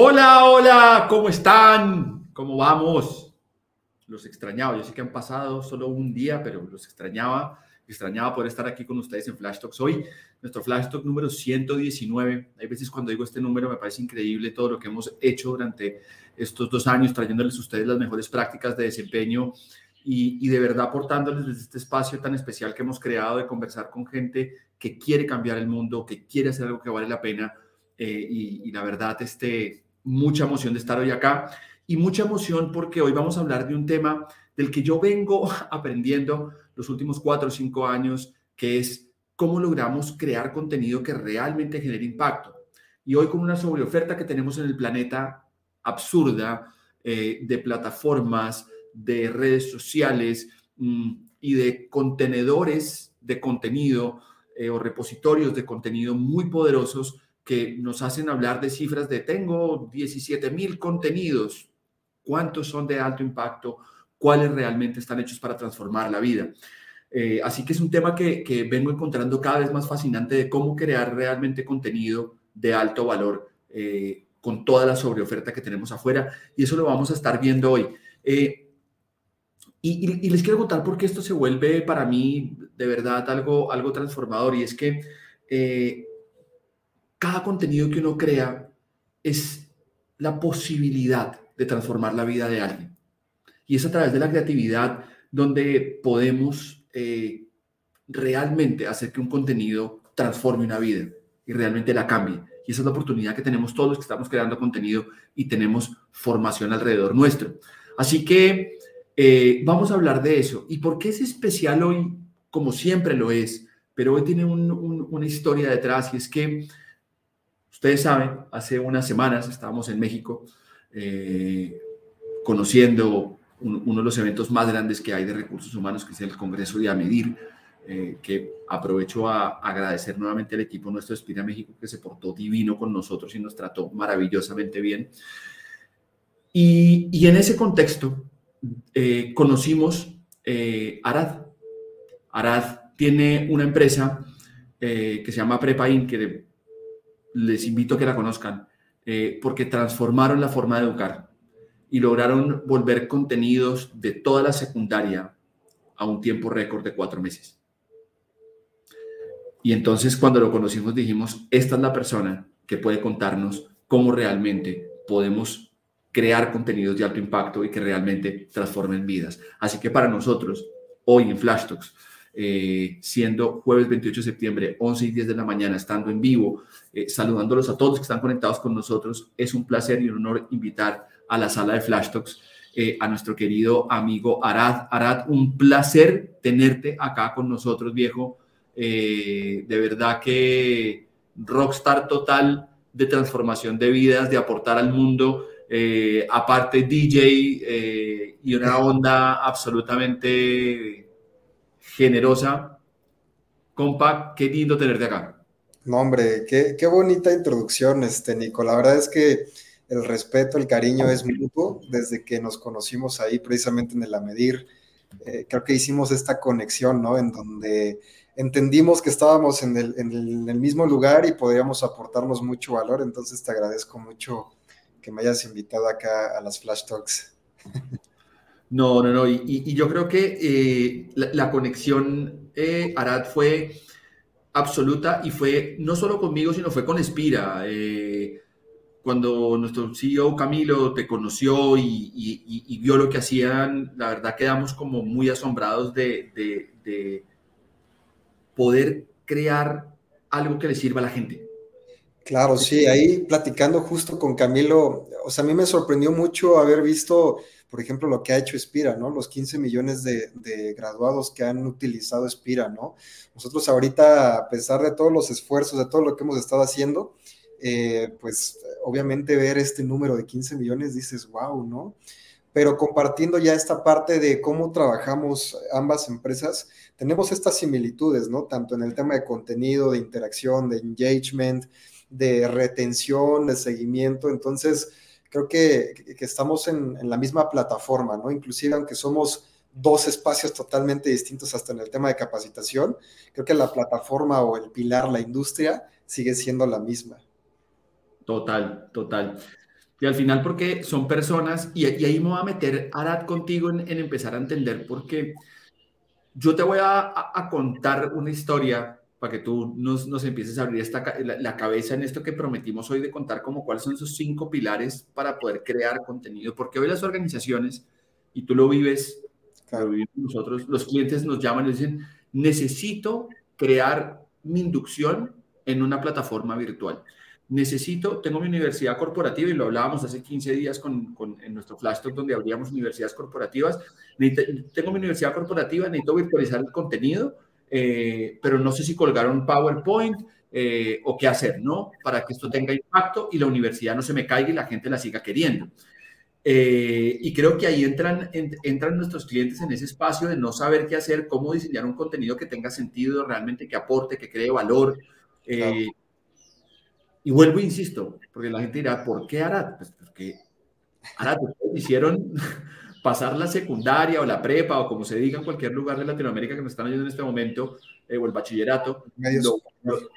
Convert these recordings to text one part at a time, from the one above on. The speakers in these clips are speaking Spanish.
Hola, hola, ¿cómo están? ¿Cómo vamos? Los extrañaba, yo sé que han pasado solo un día, pero los extrañaba, extrañaba poder estar aquí con ustedes en Flash Talks hoy, nuestro Flash Talk número 119. Hay veces cuando digo este número me parece increíble todo lo que hemos hecho durante estos dos años, trayéndoles a ustedes las mejores prácticas de desempeño y, y de verdad aportándoles desde este espacio tan especial que hemos creado de conversar con gente que quiere cambiar el mundo, que quiere hacer algo que vale la pena eh, y, la verdad, este, mucha emoción de estar hoy acá y mucha emoción porque hoy vamos a hablar de un tema del que yo vengo aprendiendo los últimos cuatro o cinco años, que es cómo logramos crear contenido que realmente genere impacto. Y hoy con una sobreoferta que tenemos en el planeta absurda eh, de plataformas, de redes sociales mm, y de contenedores de contenido eh, o repositorios de contenido muy poderosos, que nos hacen hablar de cifras de tengo 17 mil contenidos, cuántos son de alto impacto, cuáles realmente están hechos para transformar la vida. Eh, así que es un tema que, que, vengo encontrando cada vez más fascinante de cómo crear realmente contenido de alto valor eh, con toda la sobreoferta que tenemos afuera. Y eso lo vamos a estar viendo hoy. Eh, y, y, les quiero contar por qué esto se vuelve para mí de verdad algo, algo transformador. Y es que cada contenido que uno crea es la posibilidad de transformar la vida de alguien. Y es a través de la creatividad donde podemos eh, realmente hacer que un contenido transforme una vida y realmente la cambie. Y esa es la oportunidad que tenemos todos los que estamos creando contenido y tenemos formación alrededor nuestro. Así que eh, vamos a hablar de eso. ¿Y por qué es especial hoy? Como siempre lo es, pero hoy tiene una historia detrás y es que Ustedes saben, hace unas semanas estábamos en México eh, conociendo uno de los eventos más grandes que hay de recursos humanos, que es el Congreso de AMEDIR, eh, que aprovecho a agradecer nuevamente al equipo nuestro de Espira México que se portó divino con nosotros y nos trató maravillosamente bien. Y, en ese contexto eh, conocimos Arad. Arad tiene una empresa que se llama Prepain, que les invito a que la conozcan, eh, porque transformaron la forma de educar y lograron volver contenidos de toda la secundaria a un tiempo récord de cuatro meses. Y entonces cuando lo conocimos dijimos, esta es la persona que puede contarnos cómo realmente podemos crear contenidos de alto impacto y que realmente transformen vidas. Así que para nosotros, hoy en Flash Talks, eh, siendo jueves 28 de septiembre, 11 y 10 de la mañana, estando en vivo, eh, saludándolos a todos que están conectados con nosotros. Es un placer y un honor invitar a la sala de Flash Talks eh, a nuestro querido amigo Arad. Arad, un placer tenerte acá con nosotros, viejo. de verdad que rockstar total de transformación de vidas, de aportar al mundo. aparte DJ y una onda absolutamente generosa. Compa, qué lindo tenerte acá. No, hombre, qué, qué bonita introducción, este, Nico. La verdad es que el respeto, el cariño es mutuo desde que nos conocimos ahí precisamente en el Amedir. Eh, creo que hicimos esta conexión, ¿no? En donde entendimos que estábamos en el, en el, mismo lugar y podríamos aportarnos mucho valor. Entonces te agradezco mucho que me hayas invitado acá a las Flash Talks. No, no, no. Y, yo creo que eh, la, conexión, eh, Arad, fue absoluta y fue no solo conmigo, sino fue con Espira. Eh, cuando nuestro CEO Camilo te conoció y, vio lo que hacían, la verdad quedamos como muy asombrados de, de poder crear algo que le sirva a la gente. Claro, sí, ahí platicando justo con Camilo, o sea, a mí me sorprendió mucho haber visto, por ejemplo, lo que ha hecho Espira, ¿no? Los 15 millones de, graduados que han utilizado Espira, ¿no? Nosotros ahorita, a pesar de todos los esfuerzos, de todo lo que hemos estado haciendo, eh, pues obviamente ver este número de 15 millones dices, wow, ¿no? Pero compartiendo ya esta parte de cómo trabajamos ambas empresas, tenemos estas similitudes, ¿no? Tanto en el tema de contenido, de interacción, de engagement, de retención, de seguimiento. Entonces, creo que, estamos en, la misma plataforma, ¿no? Inclusive aunque somos dos espacios totalmente distintos hasta en el tema de capacitación, creo que la plataforma o el pilar, la industria, sigue siendo la misma. Total, total. Y al final, porque son personas, y, ahí me voy a meter, Arad, contigo en, empezar a entender, porque yo te voy a contar una historia para que tú nos, nos empieces a abrir esta, la, cabeza en esto que prometimos hoy de contar como cuáles son esos cinco pilares para poder crear contenido. Porque hoy las organizaciones, y tú lo vives, lo vivimos nosotros, los clientes nos llaman y dicen, necesito crear mi inducción en una plataforma virtual. Necesito, tengo mi universidad corporativa y lo hablábamos hace 15 días con, con en nuestro flash talk donde abríamos universidades corporativas. tengo mi universidad corporativa, necesito virtualizar el contenido eh, pero no sé si colgaron PowerPoint eh, o qué hacer, ¿no? Para que esto tenga impacto y la universidad no se me caiga y la gente la siga queriendo. Eh, y creo que ahí entran, entran nuestros clientes en ese espacio de no saber qué hacer, cómo diseñar un contenido que tenga sentido, realmente que aporte, que cree valor. Y vuelvo, insisto, porque la gente dirá, ¿por qué Arad? Pues porque Arad, hicieron pasar la secundaria o la prepa o como se diga en cualquier lugar de Latinoamérica que nos están oyendo en este momento, eh, o el bachillerato, medio, superior.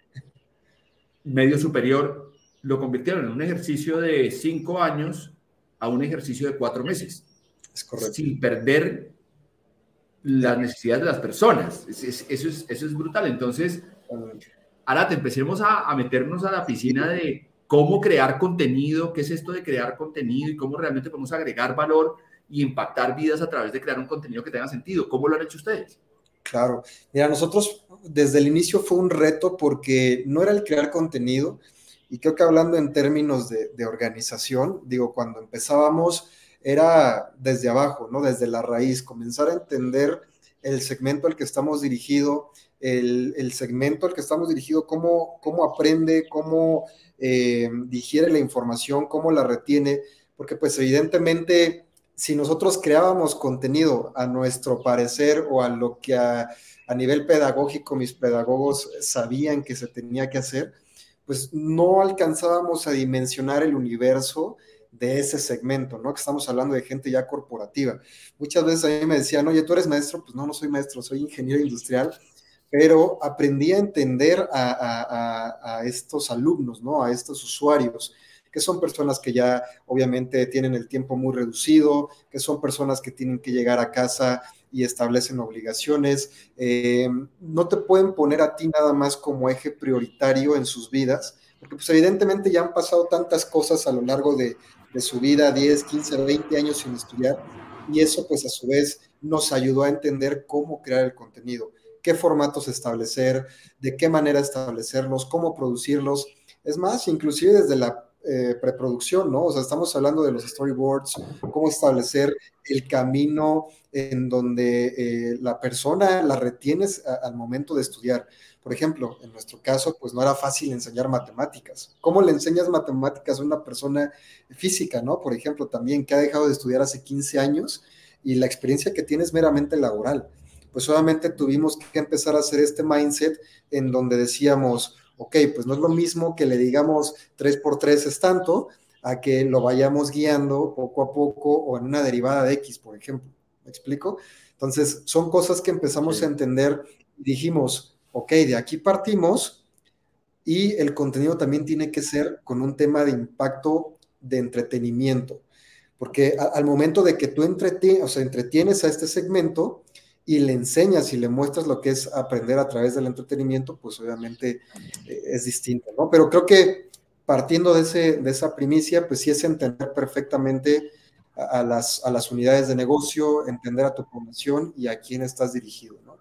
medio superior, lo convirtieron en un ejercicio de cinco años a un ejercicio de cuatro meses. Es correcto. Sin perder las necesidades de las personas. eso, es, eso es brutal. Entonces, ahora te empecemos a, a meternos a la piscina de cómo crear contenido, qué es esto de crear contenido y cómo realmente podemos agregar valor y impactar vidas a través de crear un contenido que tenga sentido. ¿Cómo lo han hecho ustedes? Claro, mira, nosotros desde el inicio fue un reto porque no era el crear contenido y creo que hablando en términos de, organización, digo, cuando empezábamos era desde abajo, ¿no? Desde la raíz, comenzar a entender el segmento al que estamos dirigido, el, segmento al que estamos dirigido, cómo, cómo aprende, cómo eh, digiere la información, cómo la retiene, porque pues evidentemente si nosotros creábamos contenido a nuestro parecer o a lo que a, nivel pedagógico mis pedagogos sabían que se tenía que hacer, pues no alcanzábamos a dimensionar el universo de ese segmento, ¿no? Que estamos hablando de gente ya corporativa. Muchas veces a mí me decían, oye, tú eres maestro, pues no, no soy maestro, soy ingeniero industrial, pero aprendí a entender a, a estos alumnos, ¿no? A estos usuarios que son personas que ya obviamente tienen el tiempo muy reducido, que son personas que tienen que llegar a casa y establecen obligaciones. Eh, no te pueden poner a ti nada más como eje prioritario en sus vidas, porque pues evidentemente ya han pasado tantas cosas a lo largo de, de su vida, 10, 15, 20 años sin estudiar, y eso pues a su vez nos ayudó a entender cómo crear el contenido, qué formatos establecer, de qué manera establecerlos, cómo producirlos. Es más, inclusive desde la eh, preproducción, ¿no? O sea, estamos hablando de los storyboards, cómo establecer el camino en donde eh, la persona la retienes al momento de estudiar. Por ejemplo, en nuestro caso, pues no era fácil enseñar matemáticas. ¿Cómo le enseñas matemáticas a una persona física, ¿no? Por ejemplo, también que ha dejado de estudiar hace 15 años y la experiencia que tiene es meramente laboral. Pues obviamente tuvimos que empezar a hacer este mindset en donde decíamos, ok, pues no es lo mismo que le digamos 3 por 3 es tanto, a que lo vayamos guiando poco a poco o en una derivada de X, por ejemplo. ¿Me explico? Entonces, son cosas que empezamos a entender y dijimos, ok, de aquí partimos y el contenido también tiene que ser con un tema de impacto de entretenimiento, porque al momento de que tú entretienes, o sea, entretienes a este segmento, y le enseñas y le muestras lo que es aprender a través del entretenimiento, pues obviamente eh, es distinto, ¿no? Pero creo que partiendo de, ese, de esa primicia, pues sí es entender perfectamente a, las, a las unidades de negocio, entender a tu población y a quién estás dirigido, ¿no?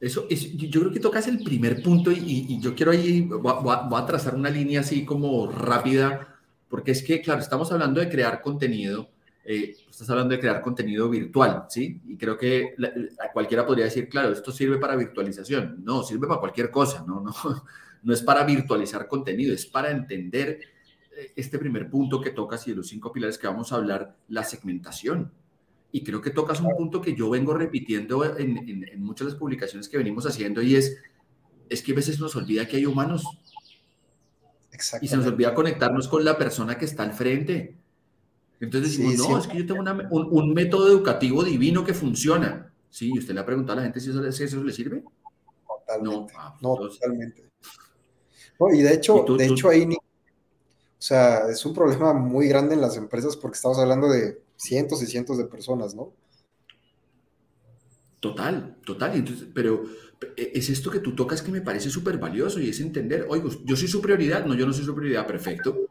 Eso, yo creo que tocas el primer punto y, yo quiero ahí, voy, voy, a trazar una línea así como rápida, porque es que, claro, estamos hablando de crear contenido, eh, estás hablando de crear contenido virtual, ¿sí? Y creo que cualquiera podría decir, claro, esto sirve para virtualización. No, sirve para cualquier cosa, no, no, no es para virtualizar contenido, es para entender eh, este primer punto que tocas y de los cinco pilares que vamos a hablar, la segmentación. Y creo que tocas un punto que yo vengo repitiendo en, en, muchas de las publicaciones que venimos haciendo y es, es que a veces nos olvida que hay humanos. Y se nos olvida conectarnos con la persona que está al frente entonces decimos, no, es que yo tengo un, método educativo divino que funciona. Sí, y usted le ha preguntado a la gente si eso, eso le sirve. Totalmente. Ah, no, totalmente. y de hecho, de hecho ahí, o sea, es un problema muy grande en las empresas porque estamos hablando de cientos y cientos de personas, ¿no? Total, total. Entonces, pero e, es esto que tú tocas que me parece súper valioso y es entender, oigo, yo soy su prioridad, no, yo no soy su prioridad, perfecto.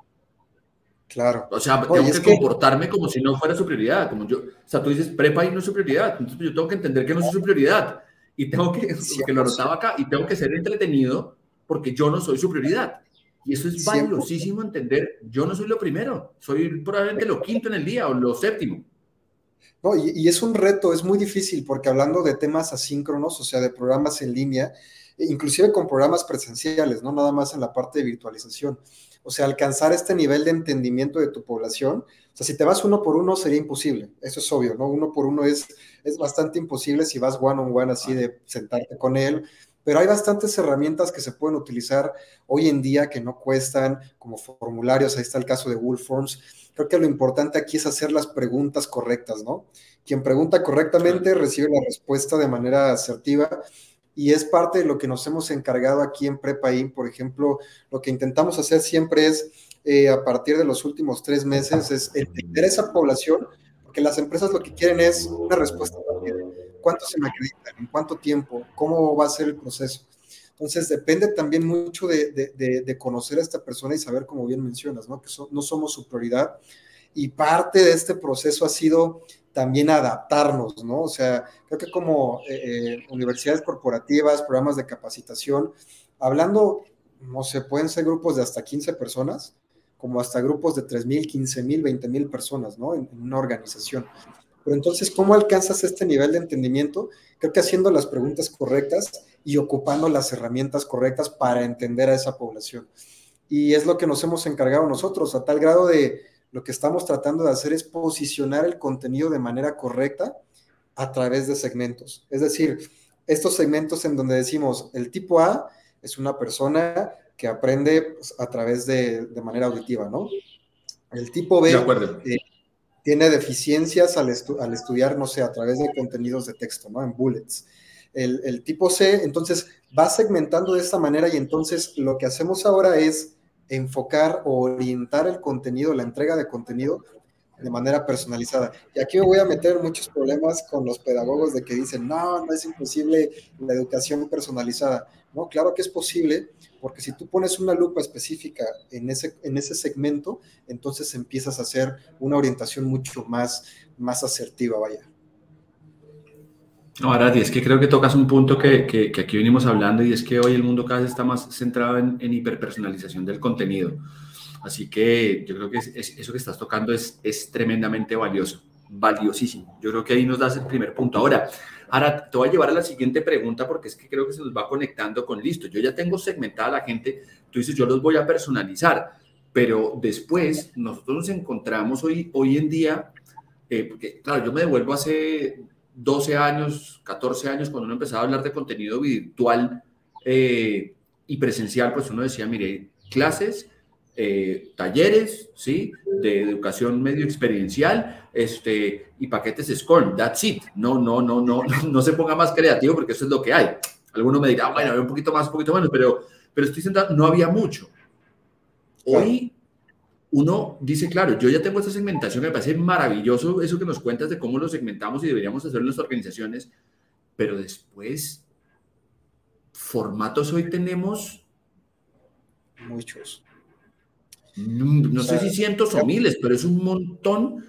Claro. O sea, tengo que, comportarme como si no fuera su prioridad. Como yo, o sea, tú dices, prepa y no es su prioridad. Entonces yo tengo que entender que no es su prioridad. Y tengo que, que lo anotaba acá, y tengo que ser entretenido porque yo no soy su prioridad. Y eso es valiosísimo entender. Yo no soy lo primero, soy probablemente lo quinto en el día o lo séptimo. No, y, y es un reto, es muy difícil porque hablando de temas asíncronos, o sea, de programas en línea, inclusive con programas presenciales, no nada más en la parte de virtualización o sea, alcanzar este nivel de entendimiento de tu población. O sea, si te vas uno por uno sería imposible, eso es obvio, ¿no? Uno por uno es, es bastante imposible si vas one on one así de sentarte con él, pero hay bastantes herramientas que se pueden utilizar hoy en día que no cuestan, como formularios, ahí está el caso de Google Forms. Creo que lo importante aquí es hacer las preguntas correctas, ¿no? Quien pregunta correctamente recibe la respuesta de manera asertiva y es parte de lo que nos hemos encargado aquí en Prepaín, por ejemplo, lo que intentamos hacer siempre es, eh, a partir de los últimos tres meses, es entender esa población, porque las empresas lo que quieren es una respuesta rápida. ¿Cuánto se me acreditan? ¿En cuánto tiempo? ¿Cómo va a ser el proceso? Entonces, depende también mucho de, de, conocer a esta persona y saber, como bien mencionas, ¿no? que no somos su prioridad. Y parte de este proceso ha sido también adaptarnos, ¿no? O sea, creo que como eh, eh, universidades corporativas, programas de capacitación, hablando, no sé, pueden ser grupos de hasta 15 personas, como hasta grupos de 3.000, 15.000, 20.000 personas, ¿no? En, una organización. Pero entonces, ¿cómo alcanzas este nivel de entendimiento? Creo que haciendo las preguntas correctas y ocupando las herramientas correctas para entender a esa población. Y es lo que nos hemos encargado nosotros, a tal grado de lo que estamos tratando de hacer es posicionar el contenido de manera correcta a través de segmentos. Es decir, estos segmentos en donde decimos el tipo A es una persona que aprende pues, a través de, manera auditiva, ¿no? El tipo B eh, tiene deficiencias al, estudiar, no sé, a través de contenidos de texto, ¿no? En bullets. El, el tipo C, entonces, va segmentando de esta manera y entonces lo que hacemos ahora es enfocar o orientar el contenido, la entrega de contenido de manera personalizada. Y aquí me voy a meter muchos problemas con los pedagogos de que dicen, no, no es imposible la educación personalizada. No, claro que es posible, porque si tú pones una lupa específica en ese, en ese segmento, entonces empiezas a hacer una orientación mucho más, más asertiva, vaya. No, Arati, es que creo que tocas un punto que, que, aquí venimos hablando y es que hoy el mundo cada vez está más centrado en, en hiperpersonalización del contenido. Así que yo creo que eso que estás tocando es, es tremendamente valioso, valiosísimo. Yo creo que ahí nos das el primer punto. Ahora, ahora te voy a llevar a la siguiente pregunta porque es que creo que se nos va conectando con listo. Yo ya tengo segmentada la gente, tú dices, yo los voy a personalizar, pero después nosotros nos encontramos hoy, hoy en día, eh, porque claro, yo me devuelvo hace 12 años, 14 años, cuando uno empezaba a hablar de contenido virtual eh, y presencial, pues uno decía, mire, clases, eh, talleres, ¿sí? De educación medio experiencial, este, y paquetes SCORM, that's it. No, no, no, no, no, se ponga más creativo porque eso es lo que hay. Alguno me dirá, bueno, un poquito más, un poquito menos, pero, pero estoy sentado, no había mucho. Hoy uno dice, claro, yo ya tengo esta segmentación, me parece maravilloso eso que nos cuentas de cómo lo segmentamos y deberíamos hacerlo en las organizaciones, pero después, formatos hoy tenemos muchos. No, sé si cientos o miles, pero es un montón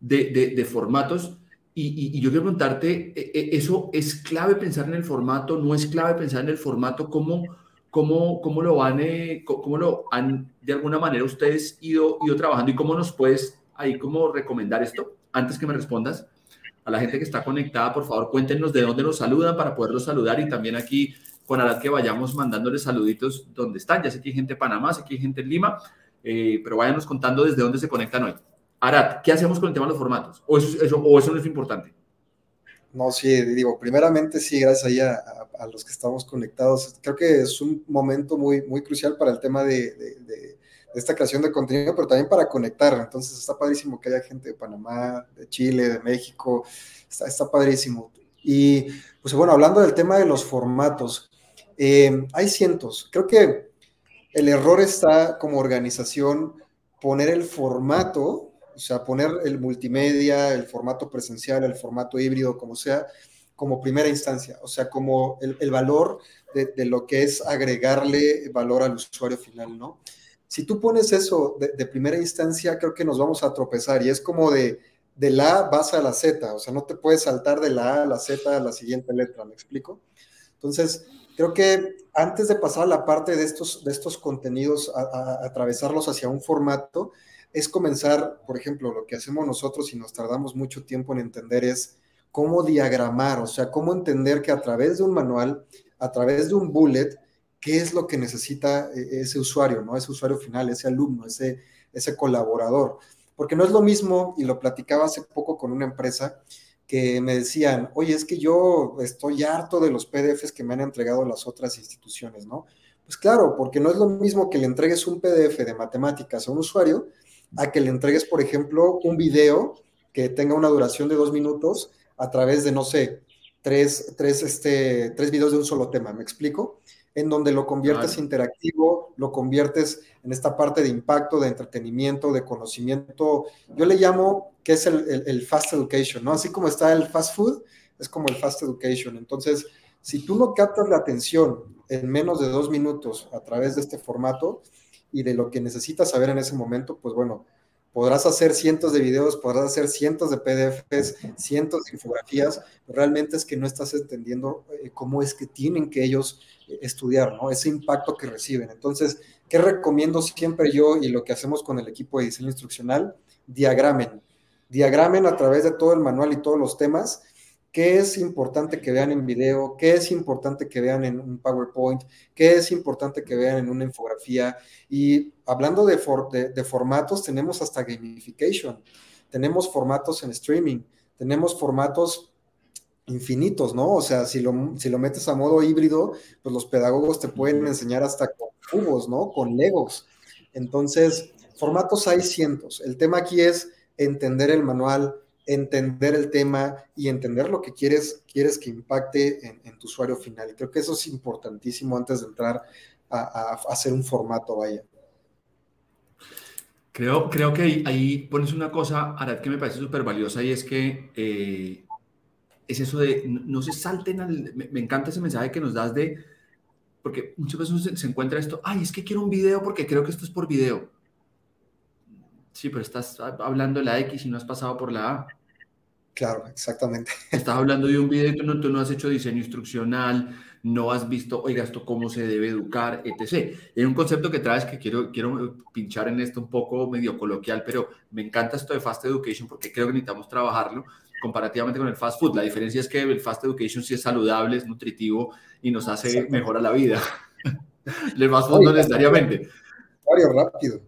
de, formatos. Y, yo quiero preguntarte, ¿e, e, ¿eso es clave pensar en el formato? ¿No es clave pensar en el formato? ¿Cómo, cómo, cómo lo, han, eh, cómo lo han, de alguna manera, ustedes ido, ido trabajando? ¿Y cómo nos puedes ahí cómo recomendar esto? Antes que me respondas, a la gente que está conectada, por favor, cuéntenos de dónde nos saludan para poderlos saludar y también aquí con Arad que vayamos mandándoles saluditos donde están. Ya sé que hay gente en Panamá, sé que hay gente en Lima, eh, pero váyanos contando desde dónde se conectan hoy. Arad, ¿qué hacemos con el tema de los formatos? ¿O eso, eso, o eso no es importante? No, sí, digo, primeramente sí, gracias ahí a, a, los que estamos conectados. Creo que es un momento muy, muy crucial para el tema de, de, de, esta creación de contenido, pero también para conectar. Entonces está padrísimo que haya gente de Panamá, de Chile, de México, está, está padrísimo. Y pues bueno, hablando del tema de los formatos, eh, hay cientos. Creo que el error está como organización poner el formato, o sea, poner el multimedia, el formato presencial, el formato híbrido, como sea, como primera instancia, o sea, como el, valor de, lo que es agregarle valor al usuario final, ¿no? Si tú pones eso de, primera instancia, creo que nos vamos a tropezar y es como de, la A vas a la Z, o sea, no te puedes saltar de la A a la Z a la siguiente letra, ¿me explico? Entonces, Creo que antes de pasar a la parte de estos, de estos contenidos, a, atravesarlos hacia un formato, es comenzar, por ejemplo, lo que hacemos nosotros y nos tardamos mucho tiempo en entender es cómo diagramar, o sea, cómo entender que a través de un manual, a través de un bullet, qué es lo que necesita eh, ese usuario, ¿no? Ese usuario final, ese alumno, ese, ese colaborador. Porque no es lo mismo, y lo platicaba hace poco con una empresa, que me decían, oye, es que yo estoy harto de los PDFs que me han entregado las otras instituciones, ¿no? Pues claro, porque no es lo mismo que le entregues un PDF de matemáticas a un usuario a que le entregues, por ejemplo, un video que tenga una duración de dos minutos a través de, no sé, tres, tres, este, tres videos de un solo tema, ¿me explico? En donde lo conviertes interactivo, lo conviertes en esta parte de impacto, de entretenimiento, de conocimiento. Yo le llamo que es el, fast education, ¿no? Así como está el fast food, es como el fast education. Entonces, si tú no captas la atención en menos de dos minutos a través de este formato y de lo que necesitas saber en ese momento, pues bueno, podrás hacer cientos de videos, podrás hacer cientos de PDFs, cientos de infografías, realmente es que no estás entendiendo eh, cómo es que tienen que ellos eh, estudiar, ¿no? Ese impacto que reciben. Entonces, ¿qué recomiendo siempre yo y lo que hacemos con el equipo de diseño instruccional? Diagramen diagramen a través de todo el manual y todos los temas qué es importante que vean en video, qué es importante que vean en un PowerPoint, qué es importante que vean en una infografía. Y hablando de, de, formatos, tenemos hasta gamification, tenemos formatos en streaming, tenemos formatos infinitos, ¿no? O sea, si lo, si lo metes a modo híbrido, pues los pedagogos te pueden enseñar hasta con cubos, ¿no? Con legos. Entonces, formatos hay cientos. El tema aquí es entender el manual, entender el tema y entender lo que quieres, quieres que impacte en, tu usuario final. Creo que eso es importantísimo antes de entrar a, hacer un formato, vaya. Creo, creo que ahí, pones una cosa, Arad, que me parece súper valiosa y es que eh, es eso de no, se salten al... Me, me, encanta ese mensaje que nos das de... Porque muchas veces se, se encuentra esto, ay, es que quiero un video porque creo que esto es por video Sí, pero estás hablando de la X y no has pasado por la A. Claro, exactamente. Estás hablando de un video y tú no, tú no has hecho diseño instruccional, no has visto, oiga, esto cómo se debe educar, etc. Hay un concepto que traes que quiero, quiero pinchar en esto un poco medio coloquial, pero me encanta esto de Fast Education porque creo que necesitamos trabajarlo comparativamente con el fast food. La diferencia es que el Fast Education sí es saludable, es nutritivo y nos hace mejor a la vida. el fast food no necesariamente. rápido.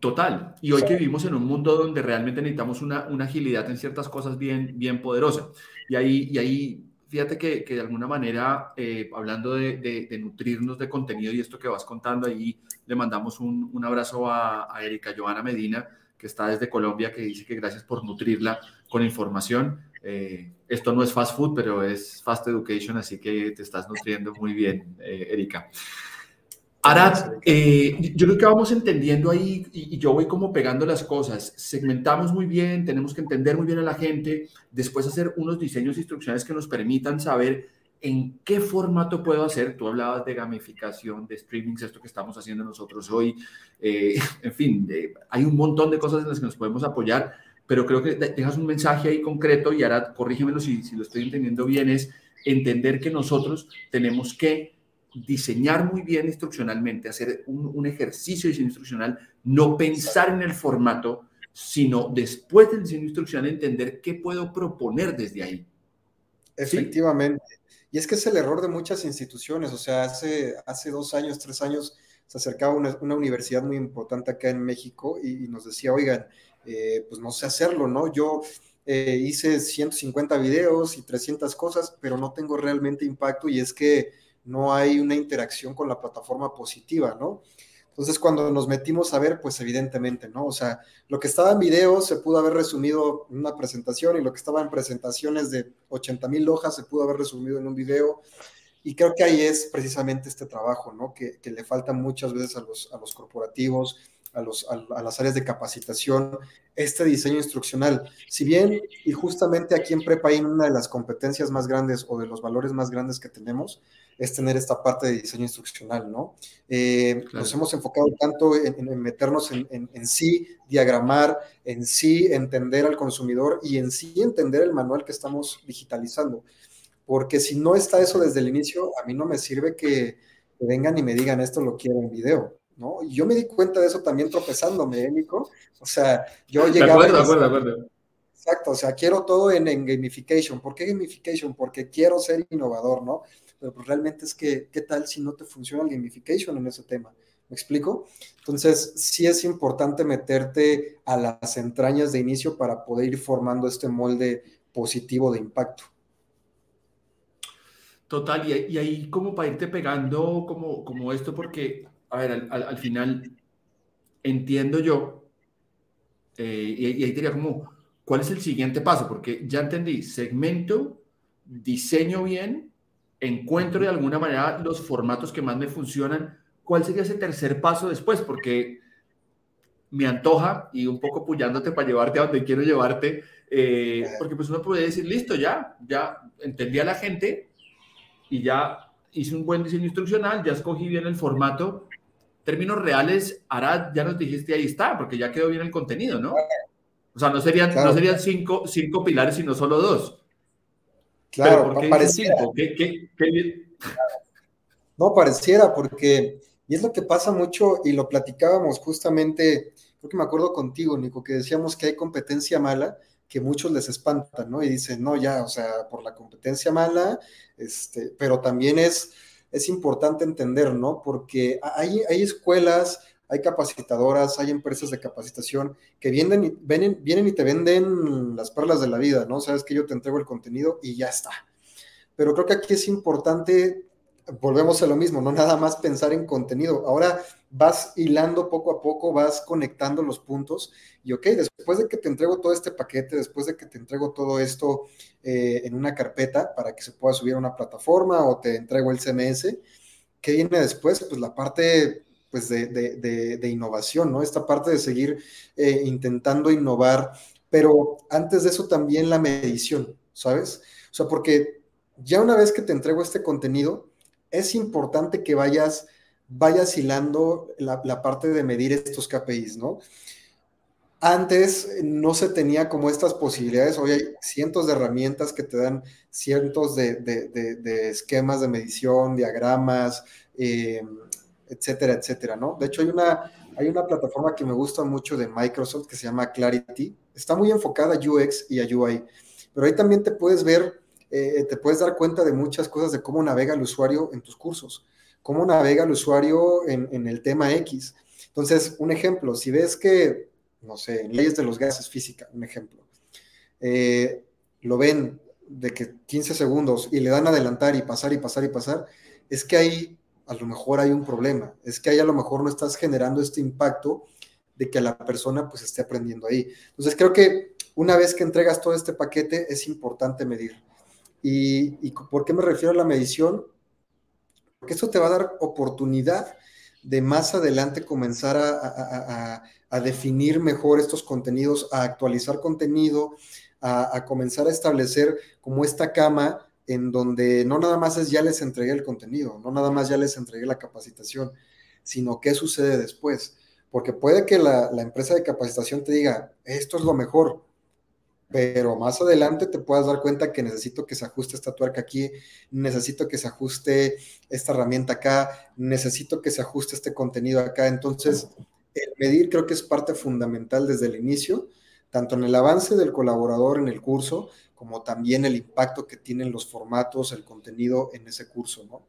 Total. Y hoy que vivimos en un mundo donde realmente necesitamos una, una agilidad en ciertas cosas bien, bien poderosa. Y ahí, y ahí fíjate que, que de alguna manera, eh, hablando de, de, nutrirnos de contenido y esto que vas contando, ahí le mandamos un, un abrazo a, a, Erika Joana Medina, que está desde Colombia, que dice que gracias por nutrirla con información. Eh, esto no es fast food, pero es fast education, así que te estás nutriendo muy bien, eh, Erika. Ahora, eh, yo creo que vamos entendiendo ahí y, yo voy como pegando las cosas. Segmentamos muy bien, tenemos que entender muy bien a la gente, después hacer unos diseños instruccionales que nos permitan saber en qué formato puedo hacer. Tú hablabas de gamificación, de streamings, esto que estamos haciendo nosotros hoy. Eh, en fin, hay un montón de cosas en las que nos podemos apoyar, pero creo que dejas un mensaje ahí concreto y ahora corrígemelo si, si lo estoy entendiendo bien, es entender que nosotros tenemos que diseñar muy bien instruccionalmente, hacer un, ejercicio de diseño instruccional, no pensar en el formato, sino después del diseño instruccional entender qué puedo proponer desde ahí. Efectivamente. Y es que es el error de muchas instituciones. O sea, hace, hace dos años, tres años, se acercaba una, una universidad muy importante acá en México y, nos decía, oigan, eh, pues no sé hacerlo, ¿no? Yo eh, hice 150 videos y 300 cosas, pero no tengo realmente impacto y es que no hay una interacción con la plataforma positiva, ¿no? Entonces, cuando nos metimos a ver, pues evidentemente, ¿no? O sea, lo que estaba en video se pudo haber resumido en una presentación y lo que estaba en presentaciones de 80 mil hojas se pudo haber resumido en un video. Y creo que ahí es precisamente este trabajo, ¿no? Que, le falta muchas veces a los, a los corporativos, a, los, a, las áreas de capacitación, este diseño instruccional. Si bien, y justamente aquí en PrepAIN, una de las competencias más grandes o de los valores más grandes que tenemos es tener esta parte de diseño instruccional, ¿no? Eh, nos hemos enfocado tanto en, meternos en, en, sí, diagramar, en sí entender al consumidor y en sí entender el manual que estamos digitalizando. Porque si no está eso desde el inicio, a mí no me sirve que, vengan y me digan esto lo quiero en video. ¿No? Y yo me di cuenta de eso también tropezándome, ¿eh, Nico? O sea, yo llegaba... De acuerdo, de acuerdo, Exacto, o sea, quiero todo en, en, gamification. ¿Por qué gamification? Porque quiero ser innovador, ¿no? pero pues realmente es que, ¿qué tal si no te funciona el gamification en ese tema? ¿Me explico? Entonces, sí es importante meterte a las entrañas de inicio para poder ir formando este molde positivo de impacto. Total, y, ahí como para irte pegando como, como esto, porque, a ver, al, final entiendo yo, eh, y, y ahí diría como, ¿cuál es el siguiente paso? Porque ya entendí, segmento, diseño bien, encuentro de alguna manera los formatos que más me funcionan, ¿cuál sería ese tercer paso después? Porque me antoja y un poco puyándote para llevarte a donde quiero llevarte, eh, porque pues uno puede decir, listo, ya, ya entendí a la gente y ya hice un buen diseño instruccional, ya escogí bien el formato. Términos reales, Arad, ya nos dijiste ahí está, porque ya quedó bien el contenido, ¿no? O sea, no serían, no serían cinco, cinco pilares, sino solo dos. Claro, pareciera. No, pareciera, porque, y es lo que pasa mucho, y lo platicábamos justamente, creo que me acuerdo contigo, Nico, que decíamos que hay competencia mala, que muchos les espantan, ¿no? Y dicen, no, ya, o sea, por la competencia mala, este, pero también es, es importante entender, ¿no? Porque hay, hay escuelas, hay capacitadoras, hay empresas de capacitación que vienen y, vienen, vienen y te venden las perlas de la vida, ¿no? Sabes que yo te entrego el contenido y ya está. Pero creo que aquí es importante, volvemos a lo mismo, no nada más pensar en contenido. Ahora vas hilando poco a poco, vas conectando los puntos y, ok, después de que te entrego todo este paquete, después de que te entrego todo esto eh, en una carpeta para que se pueda subir a una plataforma o te entrego el CMS, ¿qué viene después? Pues la parte pues de, innovación, ¿no? Esta parte de seguir eh, intentando innovar, pero antes de eso también la medición, ¿sabes? O sea, porque ya una vez que te entrego este contenido, es importante que vayas, vayas hilando la, parte de medir estos KPIs, ¿no? Antes no se tenía como estas posibilidades, hoy hay cientos de herramientas que te dan cientos de, de esquemas de medición, diagramas, eh, etcétera, etcétera, ¿no? De hecho, hay una, hay una plataforma que me gusta mucho de Microsoft que se llama Clarity. Está muy enfocada a UX y a UI, pero ahí también te puedes ver, eh, te puedes dar cuenta de muchas cosas de cómo navega el usuario en tus cursos, cómo navega el usuario en, el tema X. Entonces, un ejemplo, si ves que, no sé, en leyes de los gases física, un ejemplo, eh, lo ven de que 15 segundos y le dan adelantar y pasar y pasar y pasar, es que hay a lo mejor hay un problema. Es que ahí a lo mejor no estás generando este impacto de que la persona pues esté aprendiendo ahí. Entonces creo que una vez que entregas todo este paquete es importante medir. ¿Y, por qué me refiero a la medición? Porque esto te va a dar oportunidad de más adelante comenzar a, definir mejor estos contenidos, a actualizar contenido, a, comenzar a establecer como esta cama en donde no nada más es ya les entregué el contenido, no nada más ya les entregué la capacitación, sino qué sucede después. Porque puede que la, la empresa de capacitación te diga, esto es lo mejor, pero más adelante te puedas dar cuenta que necesito que se ajuste esta tuerca aquí, necesito que se ajuste esta herramienta acá, necesito que se ajuste este contenido acá. Entonces, el medir creo que es parte fundamental desde el inicio, tanto en el avance del colaborador en el curso, como también el impacto que tienen los formatos, el contenido en ese curso, ¿no?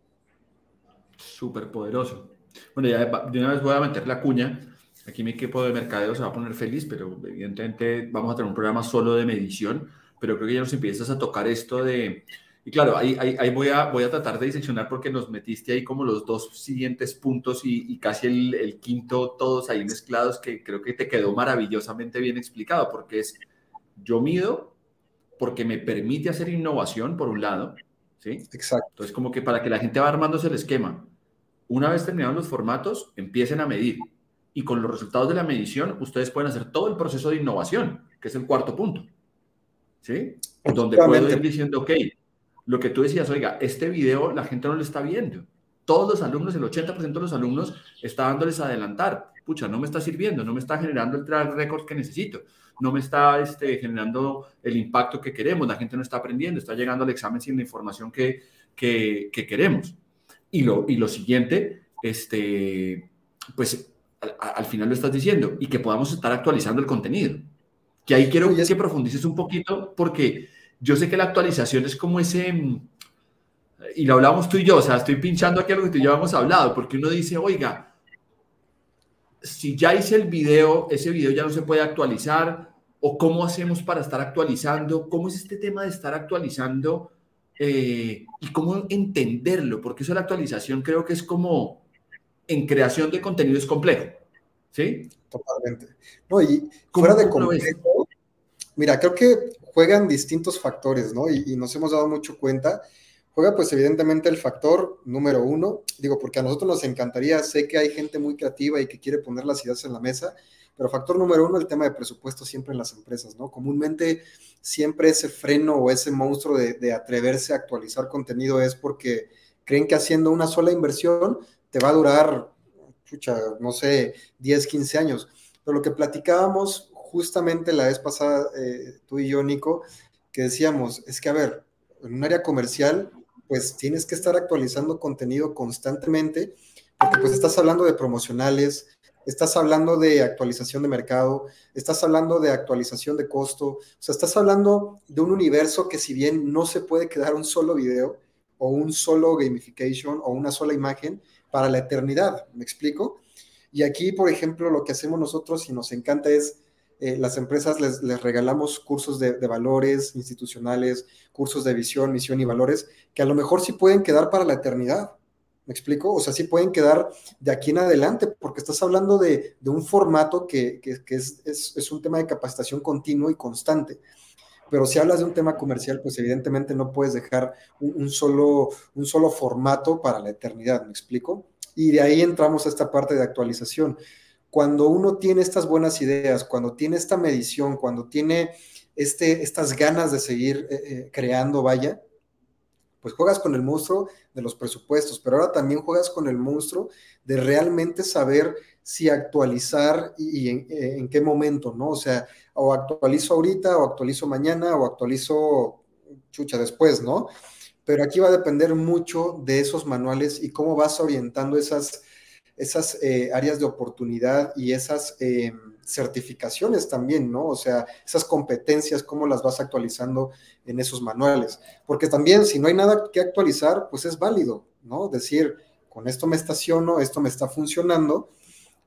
Súper poderoso. Bueno, ya de una vez voy a meter la cuña Aquí mi equipo de mercadeo se va a poner feliz, pero evidentemente vamos a tener un programa solo de medición, pero creo que ya nos empiezas a tocar esto de... Y claro, ahí, ahí, voy, a, voy a tratar de diseccionar porque nos metiste ahí como los dos siguientes puntos y, y casi el, el, quinto, todos ahí mezclados, que creo que te quedó maravillosamente bien explicado, porque es, yo mido porque me permite hacer innovación, por un lado, ¿sí? Exacto. Entonces, como que para que la gente va armándose el esquema, una vez terminados los formatos, empiecen a medir y con los resultados de la medición ustedes pueden hacer todo el proceso de innovación, que es el cuarto punto. ¿Sí? Donde puedo ir diciendo, ok, lo que tú decías, oiga, este video la gente no lo está viendo. Todos los alumnos, el 80% de los alumnos está dándoles a adelantar. Pucha, no me está sirviendo, no me está generando el track record que necesito, no me está este, generando el impacto que queremos, la gente no está aprendiendo, está llegando al examen sin la información que, que, que queremos. Y lo, y lo siguiente, este, pues al, final lo estás diciendo, y que podamos estar actualizando el contenido. Que ahí quiero que profundices un poquito, porque yo sé que la actualización es como ese, y lo hablamos tú y yo, o sea, estoy pinchando aquí algo que tú y yo hemos hablado, porque uno dice, oiga, si ya hice el video, ese video ya no se puede actualizar, o cómo hacemos para estar actualizando, cómo es este tema de estar actualizando eh, y cómo entenderlo, porque eso de la actualización creo que es como en creación de contenido es complejo. ¿Sí? Totalmente. No, y fuera de complejo, mira, creo que juegan distintos factores, ¿no? Y, nos hemos dado mucho cuenta. Juega, pues, evidentemente, el factor número uno. Digo, porque a nosotros nos encantaría, sé que hay gente muy creativa y que quiere poner las ideas en la mesa, pero factor número uno, el tema de presupuesto siempre en las empresas, ¿no? Comúnmente siempre ese freno o ese monstruo de, de atreverse a actualizar contenido es porque creen que haciendo una sola inversión te va a durar, no sé, 10, 15 años. Pero lo que platicábamos justamente la vez pasada, eh, tú y yo, Nico, que decíamos, es que, a ver, en un área comercial, pues tienes que estar actualizando contenido constantemente, porque pues estás hablando de promocionales, estás hablando de actualización de mercado, estás hablando de actualización de costo, o sea, estás hablando de un universo que si bien no se puede quedar un solo video o un solo gamification o una sola imagen, para la eternidad, ¿me explico? Y aquí, por ejemplo, lo que hacemos nosotros y nos encanta es, eh, las empresas les, regalamos cursos de, valores institucionales, cursos de visión, misión y valores, que a lo mejor sí pueden quedar para la eternidad. ¿Me explico? O sea, sí pueden quedar de aquí en adelante, porque estás hablando de, un formato que, es, un tema de capacitación continuo y constante. Pero si hablas de un tema comercial, pues evidentemente no puedes dejar un, solo, un solo formato para la eternidad, ¿me explico? Y de ahí entramos a esta parte de actualización. Cuando uno tiene estas buenas ideas, cuando tiene esta medición, cuando tiene este, estas ganas de seguir eh, eh, creando, vaya, pues juegas con el monstruo de los presupuestos, pero ahora también juegas con el monstruo de realmente saber si actualizar y, en, en, qué momento, ¿no? O sea, o actualizo ahorita, o actualizo mañana, o actualizo chucha después, ¿no? Pero aquí va a depender mucho de esos manuales y cómo vas orientando esas, esas eh, áreas de oportunidad y esas eh, certificaciones también, ¿no? O sea, esas competencias, cómo las vas actualizando en esos manuales. Porque también, si no hay nada que actualizar, pues es válido, ¿no? Decir, con esto me estaciono, esto me está funcionando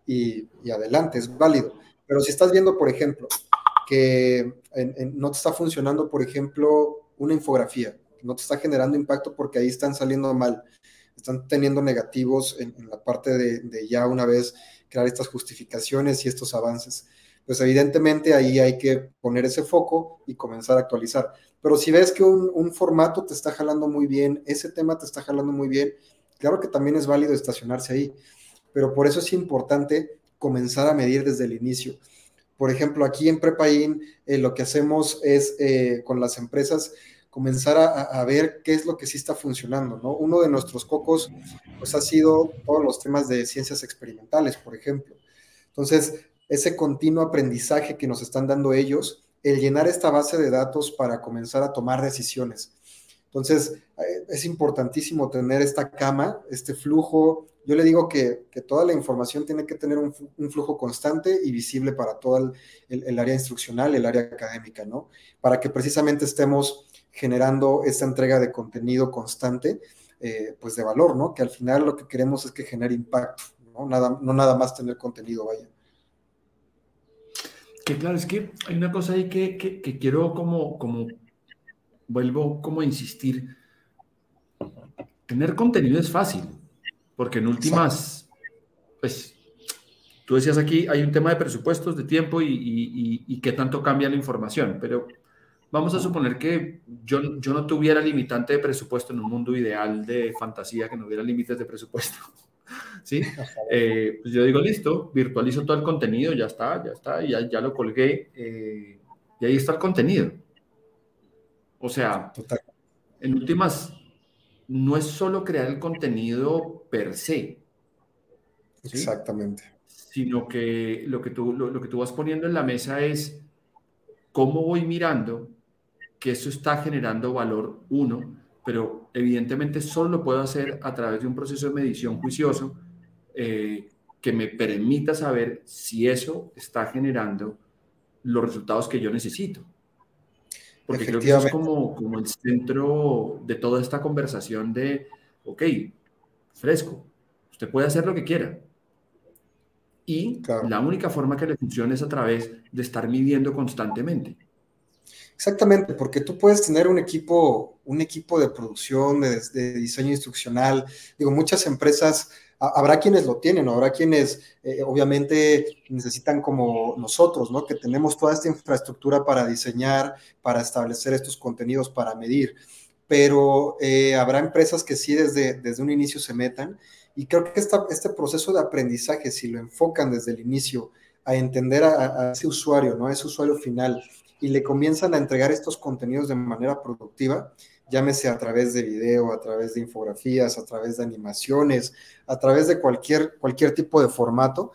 y adelante, es válido. Pero si estás viendo, por ejemplo, que no te está funcionando, por ejemplo, una infografía, no te está generando impacto porque ahí están saliendo mal, están teniendo negativos en, la parte de, ya una vez crear estas justificaciones y estos avances. Pues evidentemente ahí hay que poner ese foco y comenzar a actualizar. Pero si ves que un, un formato te está jalando muy bien, ese tema te está jalando muy bien, claro que también es válido estacionarse ahí. pero por eso es importante comenzar a medir desde el inicio. Por ejemplo, aquí en Prepaín eh, lo que hacemos es eh, con las empresas comenzar a, ver qué es lo que sí está funcionando, ¿no? Uno de nuestros cocos, pues ha sido todos los temas de ciencias experimentales, por ejemplo. Entonces, ese continuo aprendizaje que nos están dando ellos, el llenar esta base de datos para comenzar a tomar decisiones. Entonces, eh, es importantísimo tener esta cama, este flujo. Yo le digo que, toda la información tiene que tener un, flujo constante y visible para todo el, área instruccional, el área académica, ¿no? Para que precisamente estemos generando esta entrega de contenido constante, eh, pues de valor, ¿no? Que al final lo que queremos es que genere impacto, ¿no? Nada, no nada más tener contenido, vaya. Que claro, es que hay una cosa ahí que, que, quiero como, como, vuelvo como a insistir. Tener contenido es fácil, porque en últimas, pues, tú decías aquí, hay un tema de presupuestos, de tiempo y, y, qué tanto cambia la información, pero Vamos a suponer que yo, yo no tuviera limitante de presupuesto en un mundo ideal de fantasía, que no hubiera límites de presupuesto. ¿Sí? Eh, pues yo digo, listo, virtualizo todo el contenido, ya está, ya está, ya, ya lo colgué, eh, y ahí está el contenido. O sea, en últimas, no es solo crear el contenido per se. Exactamente. Sino que lo que, tú, lo que tú vas poniendo en la mesa es cómo voy mirando que eso está generando valor, uno, pero evidentemente solo lo puedo hacer a través de un proceso de medición juicioso eh, que me permita saber si eso está generando los resultados que yo necesito. Porque creo que eso es como, como el centro de toda esta conversación de, ok, fresco, usted puede hacer lo que quiera. Y la única forma que le funcione es a través de estar midiendo constantemente. Exactamente, porque tú puedes tener un equipo, un equipo de producción, de, diseño instruccional. Digo, muchas empresas, habrá quienes lo tienen, habrá quienes eh, obviamente necesitan como nosotros, ¿no? Que tenemos toda esta infraestructura para diseñar, para establecer estos contenidos, para medir. Pero eh, habrá empresas que sí desde, desde un inicio se metan. Y creo que este proceso de aprendizaje, si lo enfocan desde el inicio a entender a, ese usuario, ¿no? A ese usuario final y le comienzan a entregar estos contenidos de manera productiva, llámese a través de video, a través de infografías, a través de animaciones, a través de cualquier, cualquier tipo de formato.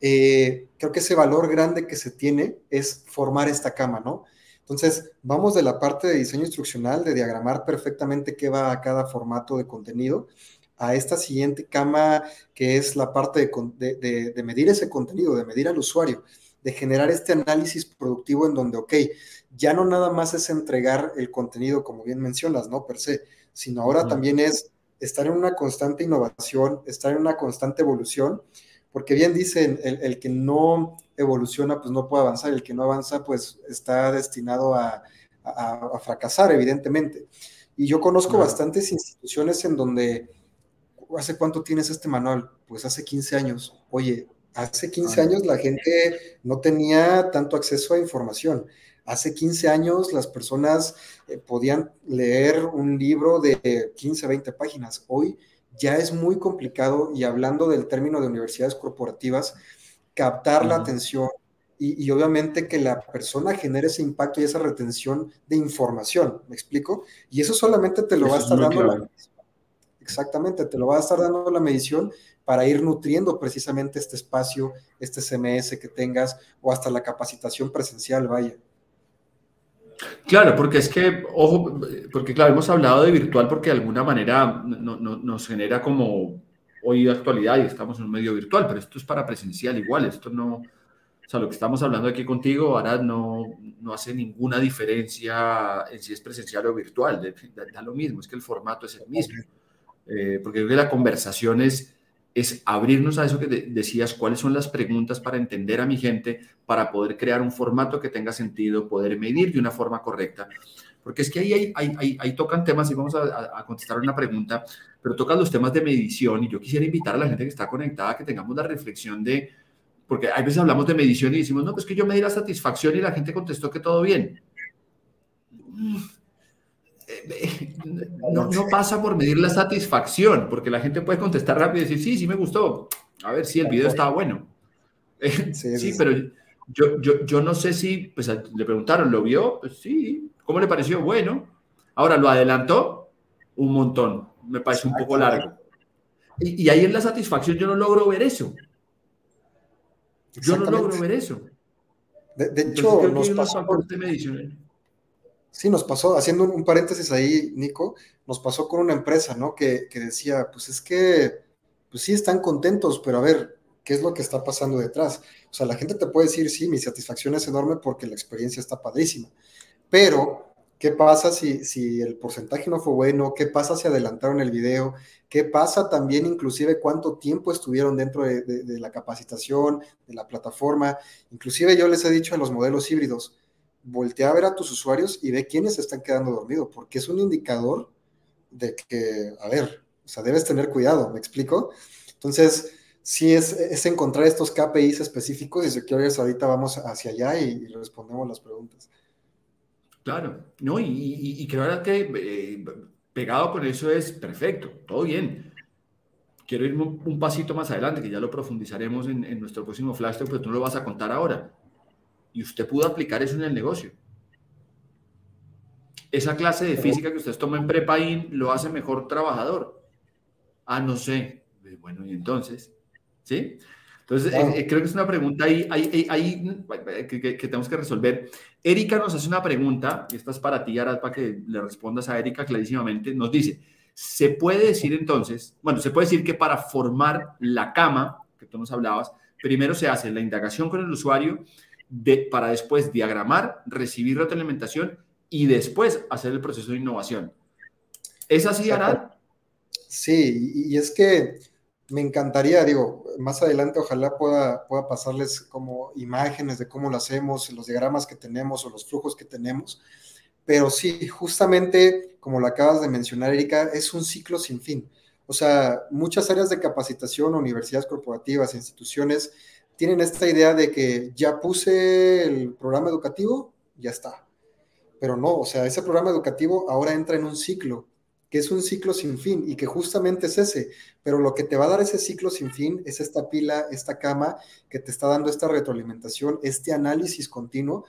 Eh, creo que ese valor grande que se tiene es formar esta cama, ¿no? Entonces, vamos de la parte de diseño instruccional, de diagramar perfectamente qué va a cada formato de contenido, a esta siguiente cama que es la parte de, de medir ese contenido, de medir al usuario de generar este análisis productivo en donde, ok, ya no nada más es entregar el contenido, como bien mencionas, ¿no? Per se, sino ahora también es estar en una constante innovación, estar en una constante evolución, porque bien dicen, el, que no evoluciona, pues no puede avanzar, el que no avanza, pues está destinado a, fracasar, evidentemente. Y yo conozco bastantes instituciones en donde, ¿hace cuánto tienes este manual? Pues hace 15 años. Oye, Hace 15 años la gente no tenía tanto acceso a información. Hace 15 años las personas eh, podían leer un libro de 15, 20 páginas. Hoy ya es muy complicado y hablando del término de universidades corporativas, captar la atención y, obviamente que la persona genere ese impacto y esa retención de información, ¿me explico? Y eso solamente te lo va a estar dando la, exactamente, te lo va a estar dando la medición para ir nutriendo precisamente este espacio, este CMS que tengas o hasta la capacitación presencial, vaya. Claro, porque es que, ojo, porque claro, hemos hablado de virtual porque de alguna manera nos genera como hoy actualidad y estamos en un medio virtual, pero esto es para presencial igual, esto no, o sea, lo que estamos hablando aquí contigo ahora no, no hace ninguna diferencia en si es presencial o virtual, da, lo mismo, es que el formato es el mismo, eh, porque creo que la conversación es es abrirnos a eso que decías, cuáles son las preguntas para entender a mi gente, para poder crear un formato que tenga sentido, poder medir de una forma correcta. Porque es que ahí, tocan temas y vamos a, contestar una pregunta, pero tocan los temas de medición y yo quisiera invitar a la gente que está conectada a que tengamos la reflexión de, porque hay veces hablamos de medición y decimos, no, pues que yo medí la satisfacción y la gente contestó que todo bien no, no, pasa por medir la satisfacción, porque la gente puede contestar rápido y decir, sí, sí me gustó, A ver si el video estaba bueno. Sí, pero yo, yo, yo, no sé si, pues le preguntaron, ¿lo vio? Pues sí. ¿Cómo le pareció? Bueno. Ahora, ¿lo adelantó? Un montón. Me parece un poco largo. Y, y ahí en la satisfacción yo no logro ver eso. Yo no logro ver eso. De, hecho, nos pasó. Sí, nos pasó, haciendo un, paréntesis ahí, Nico, nos pasó con una empresa, ¿no? Que, que, decía, pues es que, pues sí, están contentos, pero a ver, ¿qué es lo que está pasando detrás? O sea, la gente te puede decir, sí, mi satisfacción es enorme porque la experiencia está padrísima, pero ¿Qué pasa si, si el porcentaje no fue bueno? ¿Qué pasa si adelantaron el video? ¿Qué pasa también inclusive cuánto tiempo estuvieron dentro de, la capacitación, de la plataforma? Inclusive yo les he dicho a los modelos híbridos, voltea a ver a tus usuarios y ve quiénes están quedando dormidos, porque es un indicador de que, a ver, o sea, debes tener cuidado, ¿me explico? Entonces, sí es, es encontrar estos KPIs específicos y si quieres ahorita vamos hacia allá y respondemos las preguntas. Claro, no, y, y, creo que eh, pegado con eso es perfecto, todo bien. Quiero ir un, pasito más adelante, que ya lo profundizaremos en, nuestro próximo flash pero tú no lo vas a contar ahora. Y usted pudo aplicar eso en el negocio. Esa clase de física que usted toma en prepaín lo hace mejor trabajador. Ah, no sé. Bueno, y entonces, ¿sí? Entonces, eh, eh, creo que es una pregunta ahí, ahí, que, que, tenemos que resolver. Erika nos hace una pregunta, y esta es para ti, Arad, para que le respondas a Erika clarísimamente. Nos dice, ¿se puede decir entonces, bueno, se puede decir que para formar la cama, que tú nos hablabas, primero se hace la indagación con el usuario de, para después diagramar, recibir retroalimentación y después hacer el proceso de innovación. ¿Es así, Arad? Sí, y es que me encantaría, digo, más adelante ojalá pueda, pueda pasarles como imágenes de cómo lo hacemos, los diagramas que tenemos o los flujos que tenemos, pero sí, justamente como lo acabas de mencionar, Erika, es un ciclo sin fin. O sea, muchas áreas de capacitación, universidades corporativas, instituciones, tienen esta idea de que ya puse el programa educativo, ya está. Pero no, o sea, ese programa educativo ahora entra en un ciclo que es un ciclo sin fin y que justamente es ese, pero lo que te va a dar ese ciclo sin fin es esta pila, esta cama que te está dando esta retroalimentación, este análisis continuo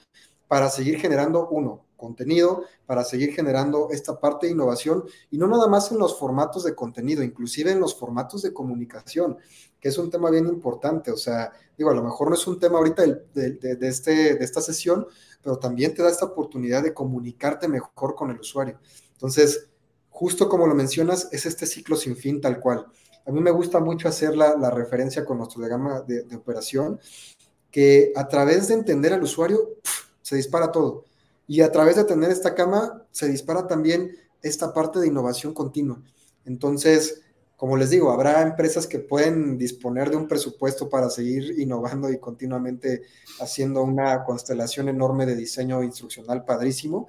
para seguir generando, uno, contenido, para seguir generando esta parte de innovación y no nada más en los formatos de contenido, inclusive en los formatos de comunicación, que es un tema bien importante. O sea, digo, a lo mejor no es un tema ahorita de, este, de esta sesión, pero también te da esta oportunidad de comunicarte mejor con el usuario. Entonces, justo como lo mencionas, es este ciclo sin fin tal cual. A mí me gusta mucho hacer la, referencia con nuestro diagrama de, operación, que a través de entender al usuario, se dispara todo. Y a través de tener esta cama, se dispara también esta parte de innovación continua. Entonces, como les digo, habrá empresas que pueden disponer de un presupuesto para seguir innovando y continuamente haciendo una constelación enorme de diseño instruccional padrísimo,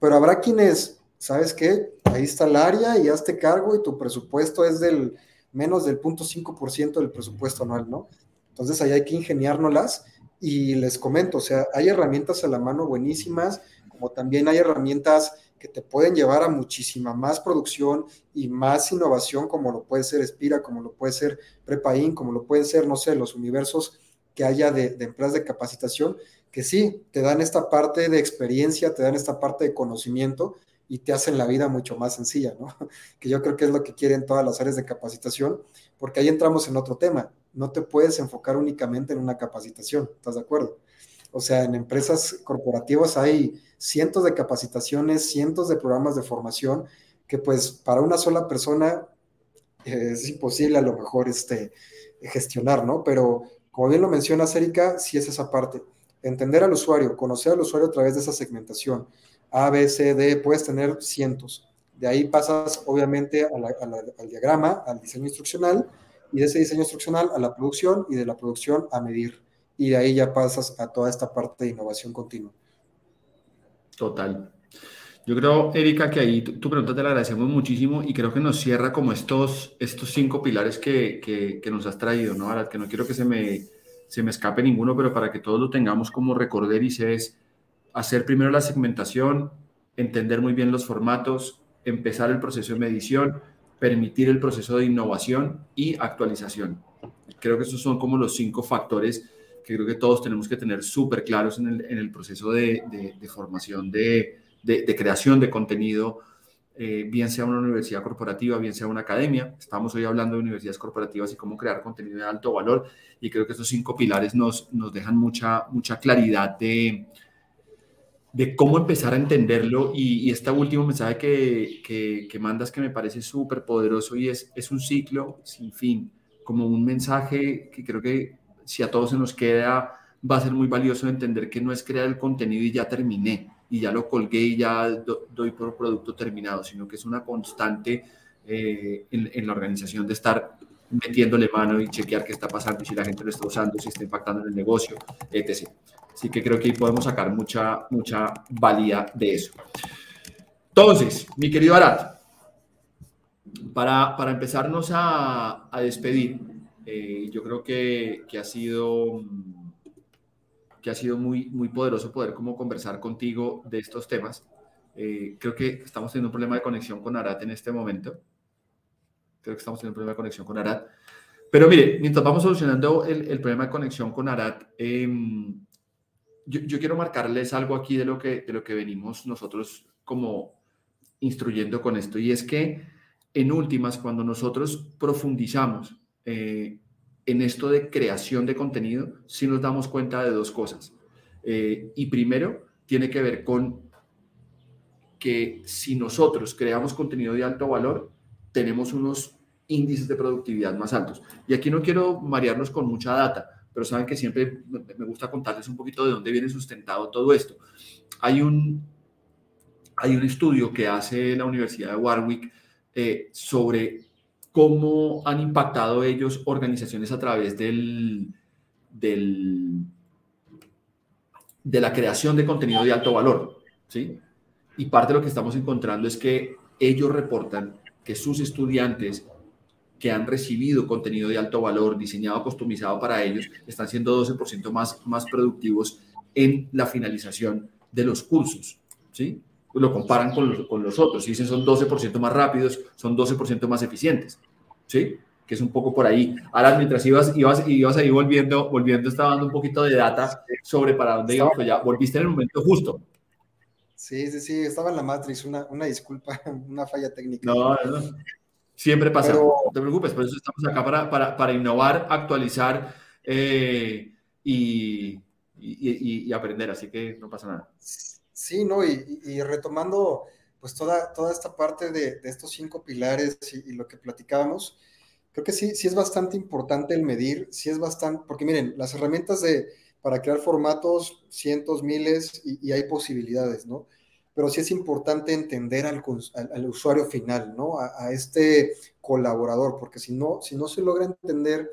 pero habrá quienes ¿sabes qué? Ahí está el área y hazte cargo y tu presupuesto es del menos del 0.5% del presupuesto anual, ¿no? Entonces ahí hay que ingeniárnoslas y les comento, o sea, hay herramientas a la mano buenísimas, como también hay herramientas que te pueden llevar a muchísima más producción y más innovación, como lo puede ser Spira, como lo puede ser Prepain, como lo pueden ser, no sé, los universos que haya de, de empresas de capacitación, que sí, te dan esta parte de experiencia, te dan esta parte de conocimiento, y te hacen la vida mucho más sencilla, ¿no? Que yo creo que es lo que quieren todas las áreas de capacitación, porque ahí entramos en otro tema. No te puedes enfocar únicamente en una capacitación, ¿estás de acuerdo? O sea, en empresas corporativas hay cientos de capacitaciones, cientos de programas de formación que pues para una sola persona eh, es imposible a lo mejor este, gestionar, ¿no? Pero como bien lo mencionas, Erika, sí es esa parte. Entender al usuario, conocer al usuario a través de esa segmentación, a, B, C, D, puedes tener cientos. De ahí pasas obviamente al diagrama, al diseño instruccional, y de ese diseño instruccional a la producción, y de la producción a medir. Y de ahí ya pasas a toda esta parte de innovación continua. Total. Yo creo, Erika, que ahí tu, pregunta te la agradecemos muchísimo y creo que nos cierra como estos, estos cinco pilares que, que, nos has traído, ¿no? Ahora, que no quiero que se me, se me escape ninguno, pero para que todos lo tengamos como recorder es hacer primero la segmentación, entender muy bien los formatos, empezar el proceso de medición, permitir el proceso de innovación y actualización. creo que esos son como los cinco factores que creo que todos tenemos que tener súper claros en el, en el, proceso de, formación, de, de, creación de contenido, eh, bien sea una universidad corporativa, bien sea una academia. Estamos hoy hablando de universidades corporativas y cómo crear contenido de alto valor y creo que esos cinco pilares nos, nos dejan mucha, mucha claridad de, de cómo empezar a entenderlo y, este último mensaje que, que, que mandas que me parece súper poderoso y es, es un ciclo sin fin, como un mensaje que creo que si a todos se nos queda, va a ser muy valioso entender que no es crear el contenido y ya terminé y ya lo colgué y ya doy por producto terminado, sino que es una constante eh, en, en, la organización de estar metiéndole mano y chequear qué está pasando, si la gente lo está usando, si está impactando en el negocio, etc. Así que creo que podemos sacar mucha, mucha valía de eso. Entonces, mi querido Arat, para, para empezarnos a, a despedir, eh, yo creo que, que, ha sido, que ha sido muy, muy poderoso poder como conversar contigo de estos temas. Eh, creo que estamos teniendo un problema de conexión con Arat en este momento. Creo que estamos teniendo un problema de conexión con Arat. Pero mire, mientras vamos solucionando el, el problema de conexión con Arat, eh, yo, quiero marcarles algo aquí de lo, que, de lo que venimos nosotros como instruyendo con esto. Y es que en últimas, cuando nosotros profundizamos eh, en esto de creación de contenido, sí nos damos cuenta de dos cosas. Eh, y primero, tiene que ver con que si nosotros creamos contenido de alto valor, tenemos unos índices de productividad más altos. Y aquí no quiero marearnos con mucha data, pero saben que siempre me gusta contarles un poquito de dónde viene sustentado todo esto. Hay un, hay un estudio que hace la Universidad de Warwick eh, sobre cómo han impactado ellos organizaciones a través del, del, de la creación de contenido de alto valor. ¿sí? Y parte de lo que estamos encontrando es que ellos reportan que sus estudiantes que han recibido contenido de alto valor diseñado, customizado para ellos, están siendo 12% más, más productivos en la finalización de los cursos. ¿sí? lo comparan con los, con los otros. Y dicen son 12% más rápidos, son 12% más eficientes. ¿Sí? Que es un poco por ahí. Ahora, mientras ibas, ibas, ibas ahí volviendo, volviendo, estaba dando un poquito de data sobre para dónde íbamos, pues ya volviste en el momento justo. Sí, sí, sí, estaba en la Matrix, una, una disculpa, una falla técnica. No, no, siempre pasa, no te preocupes, por eso estamos acá para, para, para innovar, actualizar eh, y, y, y, aprender, así que no pasa nada. Sí, ¿no? Y, retomando pues toda, toda esta parte de, estos cinco pilares y, lo que platicábamos, creo que sí, sí es bastante importante el medir, sí es bastante, porque miren, las herramientas de, para crear formatos, cientos, miles, y, hay posibilidades, ¿no? Pero sí es importante entender al, al, usuario final, ¿no? A, a, este colaborador, porque si no, si no se logra entender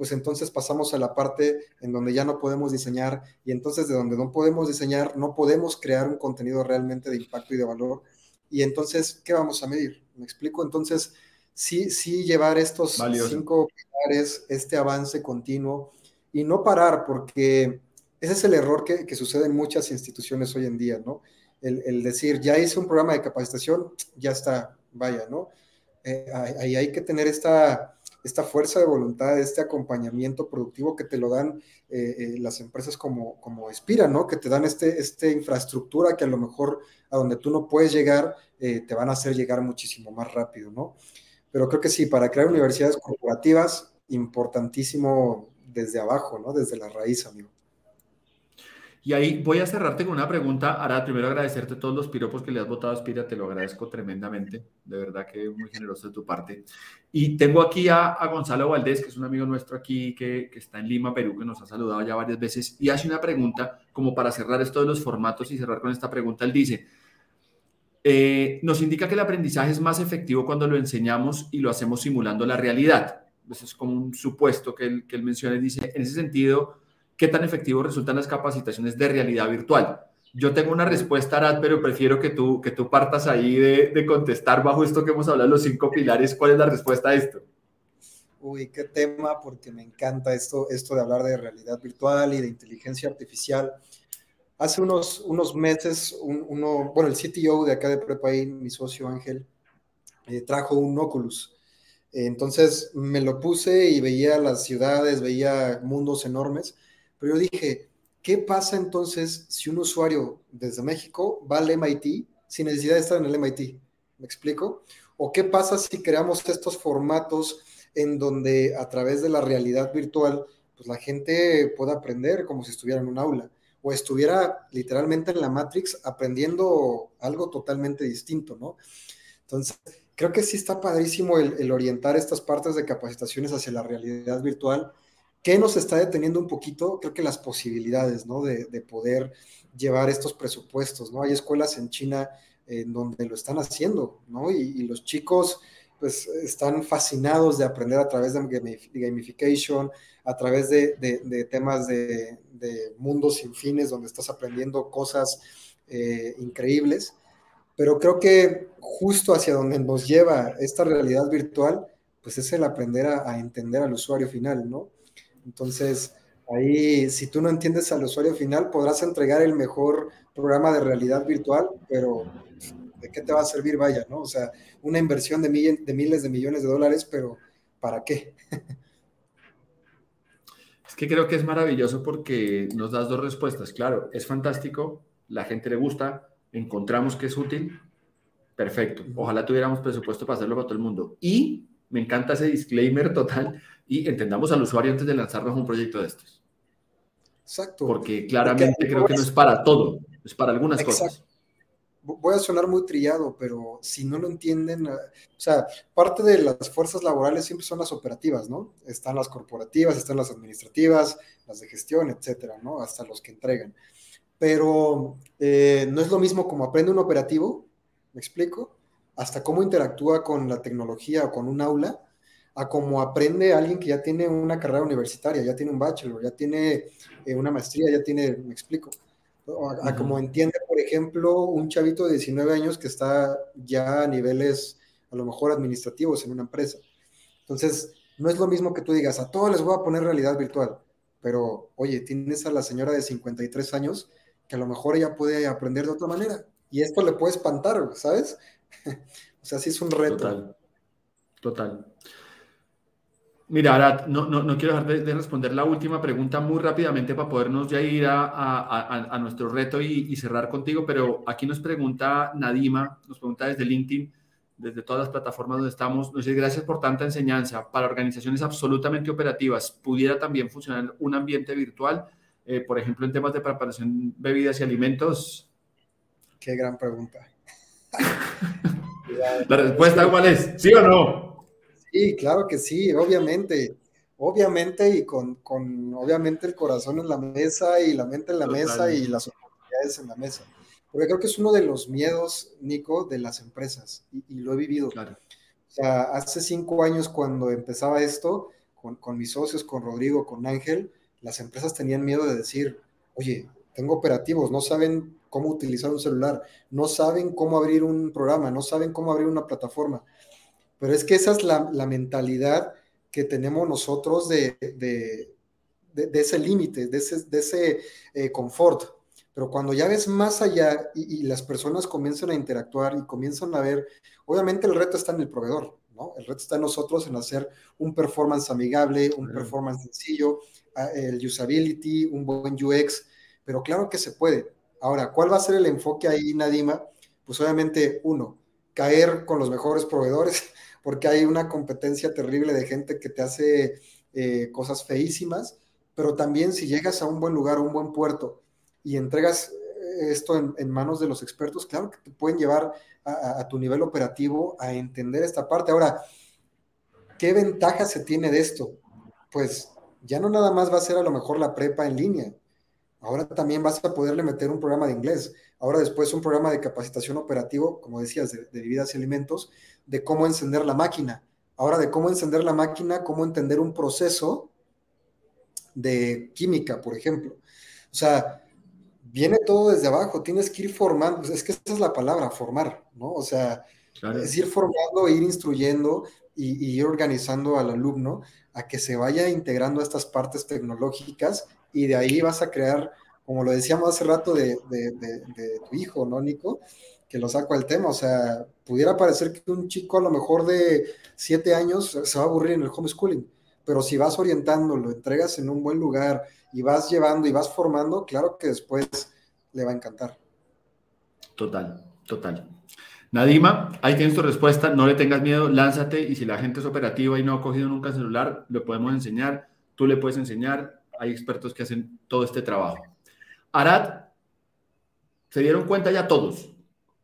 pues entonces pasamos a la parte en donde ya no podemos diseñar y entonces de donde no podemos diseñar, no podemos crear un contenido realmente de impacto y de valor. Y entonces, ¿qué vamos a medir? ¿Me explico? Entonces, sí, sí llevar estos cinco pilares, este avance continuo y no parar, porque ese es el error que, que sucede en muchas instituciones hoy en día, ¿no? El, decir, ya hice un programa de capacitación, ya está, vaya, ¿no? Eh, ahí hay que tener esta esta fuerza de voluntad, este acompañamiento productivo que te lo dan eh, eh, las empresas como, como Espira, ¿no? Que te dan este, este infraestructura que a lo mejor a donde tú no puedes llegar, te van a hacer llegar muchísimo más rápido, ¿no? Pero creo que sí, para crear universidades corporativas, importantísimo desde abajo, ¿no? Desde la raíz, amigo. Y ahí voy a cerrarte con una pregunta. Ahora, primero agradecerte todos los piropos que le has votado a Aspira, te lo agradezco tremendamente, de verdad que muy generoso de tu parte. Y tengo aquí a, Gonzalo Valdés, que es un amigo nuestro aquí que, que, está en Lima, Perú, que nos ha saludado ya varias veces y hace una pregunta como para cerrar esto de los formatos y cerrar con esta pregunta. Él dice, eh, nos indica que el aprendizaje es más efectivo cuando lo enseñamos y lo hacemos simulando la realidad. Eso es como un supuesto que él, que él menciona y dice, en ese sentido, ¿qué tan efectivo resultan las capacitaciones de realidad virtual? Yo tengo una respuesta, Arad, pero prefiero que tú, que tú partas ahí de, de contestar bajo esto que hemos hablado, los cinco pilares. ¿Cuál es la respuesta a esto? Uy, qué tema, porque me encanta esto, esto de hablar de realidad virtual y de inteligencia artificial. Hace unos, unos meses, uno, bueno, el CTO de acá de Prepain, mi socio Ángel, eh, trajo un Oculus. Entonces me lo puse y veía las ciudades, veía mundos enormes, pero yo dije, ¿qué pasa entonces si un usuario desde México va al MIT sin necesidad de estar en el MIT? ¿Me explico? ¿O qué pasa si creamos estos formatos en donde a través de la realidad virtual, pues la gente pueda aprender como si estuviera en un aula o estuviera literalmente en la Matrix aprendiendo algo totalmente distinto, ¿no? Entonces, creo que sí está padrísimo el, orientar estas partes de capacitaciones hacia la realidad virtual. ¿Qué nos está deteniendo un poquito? Creo que las posibilidades, ¿no? De, poder llevar estos presupuestos, ¿no? Hay escuelas en China en donde lo están haciendo, ¿no? Y, los chicos, pues, están fascinados de aprender a través de gamification, a través de, temas de, mundos sin fines, donde estás aprendiendo cosas eh, increíbles pero creo que justo hacia donde nos lleva esta realidad virtual, pues es el aprender a, entender al usuario final, ¿no? Entonces, ahí, si tú no entiendes al usuario final, podrás entregar el mejor programa de realidad virtual, pero ¿de qué te va a servir? Vaya, ¿no? O sea, una inversión de, de miles de millones de dólares, pero ¿para qué? Es que creo que es maravilloso porque nos das dos respuestas. Claro, es fantástico, la gente le gusta, encontramos que es útil, perfecto. Ojalá tuviéramos presupuesto para hacerlo para todo el mundo. Y me encanta ese disclaimer total y entendamos al usuario antes de lanzarnos un proyecto de estos. Exacto. Porque claramente creo que no es para todo, es para algunas cosas. Voy a sonar muy trillado, pero si no lo entienden, ah, o sea, parte de las fuerzas laborales siempre son las operativas, ¿no? Están las corporativas, están las administrativas, las de gestión, etcétera, ¿no? Hasta los que entregan pero eh, no es lo mismo como aprende un operativo, ¿me explico? Hasta cómo interactúa con la tecnología o con un aula, a cómo aprende alguien que ya tiene una carrera universitaria, ya tiene un bachelor, ya tiene eh, una maestría, ya tiene, me explico. A, cómo entiende, por ejemplo, un chavito de 19 años que está ya a niveles a lo mejor administrativos en una empresa. Entonces, no es lo mismo que tú digas, a todos les voy a poner realidad virtual, pero oye, tienes a la señora de 53 años que a lo mejor ella puede aprender de otra manera. Y esto le puede espantar, ¿sabes? o sea, sí es un reto. Total. Total. Mira, Arat, no, no, quiero dejar de, responder la última pregunta muy rápidamente para podernos ya ir a, nuestro reto y, cerrar contigo, pero aquí nos pregunta Nadima, nos pregunta desde LinkedIn, desde todas las plataformas donde estamos, nos dice gracias por tanta enseñanza. Para organizaciones absolutamente operativas, ¿pudiera también funcionar un ambiente virtual? Eh, por ejemplo, en temas de preparación, bebidas y alimentos? Qué gran pregunta. La respuesta, ¿cuál es? ¿Sí o no? Sí, claro que sí, obviamente. Obviamente y con, con obviamente el corazón en la mesa y la mente en la mesa y las oportunidades en la mesa. Porque creo que es uno de los miedos, Nico, de las empresas y, lo he vivido. Claro. O sea, hace cinco años cuando empezaba esto, con, con mis socios, con Rodrigo, con Ángel, las empresas tenían miedo de decir, oye, tengo operativos, no saben cómo utilizar un celular, no saben cómo abrir un programa, no saben cómo abrir una plataforma. Pero es que esa es la, mentalidad que tenemos nosotros de, de, ese límite, de ese, de ese eh, confort. Pero cuando ya ves más allá y, las personas comienzan a interactuar y comienzan a ver, obviamente el reto está en el proveedor, ¿no? El reto está en nosotros en hacer un performance amigable, un performance sencillo, el usability, un buen UX, pero claro que se puede. Ahora, ¿cuál va a ser el enfoque ahí, Nadima? Pues obviamente, uno, caer con los mejores proveedores, porque hay una competencia terrible de gente que te hace eh, cosas feísimas, pero también si llegas a un buen lugar, a un buen puerto y entregas eh, esto en, manos de los expertos, claro que te pueden llevar a, a, tu nivel operativo a entender esta parte. Ahora, ¿qué ventaja se tiene de esto? Pues ya no nada más va a ser a lo mejor la prepa en línea. Ahora también vas a poderle meter un programa de inglés. Ahora después un programa de capacitación operativo, como decías, de, bebidas y alimentos, de cómo encender la máquina. Ahora de cómo encender la máquina, cómo entender un proceso de química, por ejemplo. O sea, viene todo desde abajo, tienes que ir formando, es que esa es la palabra, formar, ¿no? O sea, es ir formando, ir instruyendo y, y ir organizando al alumno a que se vaya integrando estas partes tecnológicas y de ahí vas a crear, como lo decíamos hace rato de, tu hijo, ¿no, Nico? Que lo saco al tema. O sea, pudiera parecer que un chico a lo mejor de siete años se va a aburrir en el homeschooling, pero si vas orientando, lo entregas en un buen lugar y vas llevando y vas formando, claro que después le va a encantar. Total, total. Nadima, ahí tienes tu respuesta, no le tengas miedo, lánzate y si la gente es operativa y no ha cogido nunca el celular, lo podemos enseñar, tú le puedes enseñar, hay expertos que hacen todo este trabajo. Arad, se dieron cuenta ya todos.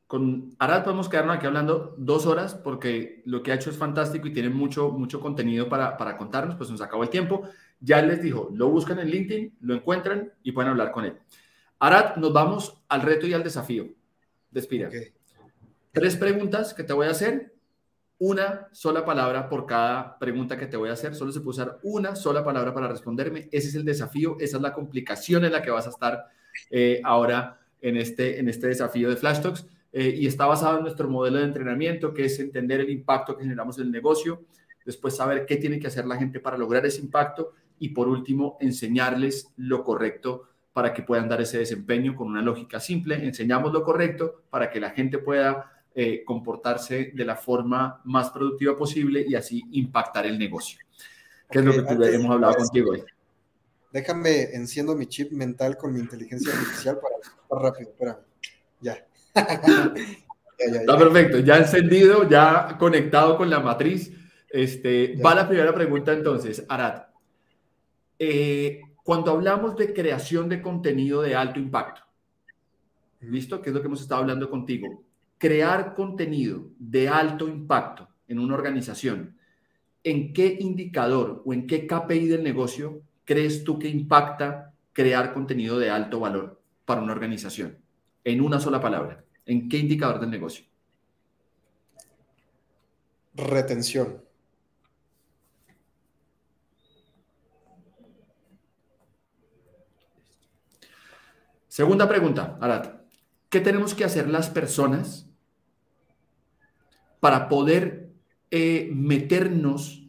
Con Arad podemos quedarnos aquí hablando dos horas porque lo que ha hecho es fantástico y tiene mucho, mucho contenido para, para contarnos, pues nos acabó el tiempo. Ya les dijo, lo buscan en LinkedIn, lo encuentran y pueden hablar con él. Arad, nos vamos al reto y al desafío. Despida. Tres preguntas que te voy a hacer, una sola palabra por cada pregunta que te voy a hacer. Solo se puede usar una sola palabra para responderme. Ese es el desafío, esa es la complicación en la que vas a estar eh, ahora en este, en este desafío de Flash Talks. Eh, y está basado en nuestro modelo de entrenamiento, que es entender el impacto que generamos en el negocio, después saber qué tiene que hacer la gente para lograr ese impacto y por último enseñarles lo correcto para que puedan dar ese desempeño con una lógica simple. Enseñamos lo correcto para que la gente pueda eh, comportarse de la forma más productiva posible y así impactar el negocio. ¿Qué es lo que tú hemos hablado contigo hoy? Déjame, enciendo mi chip mental con mi inteligencia artificial para estar rápido. Espérame. Ya. Está perfecto, ya encendido, ya conectado con la matriz. Este, va la primera pregunta entonces, Arad. Eh, cuando hablamos de creación de contenido de alto impacto, ¿listo? ¿Qué es lo que hemos estado hablando contigo? crear contenido de alto impacto en una organización, ¿en qué indicador o en qué KPI del negocio crees tú que impacta crear contenido de alto valor para una organización? En una sola palabra, ¿en qué indicador del negocio? Retención. Segunda pregunta, Arat. ¿Qué tenemos que hacer las personas para poder eh, meternos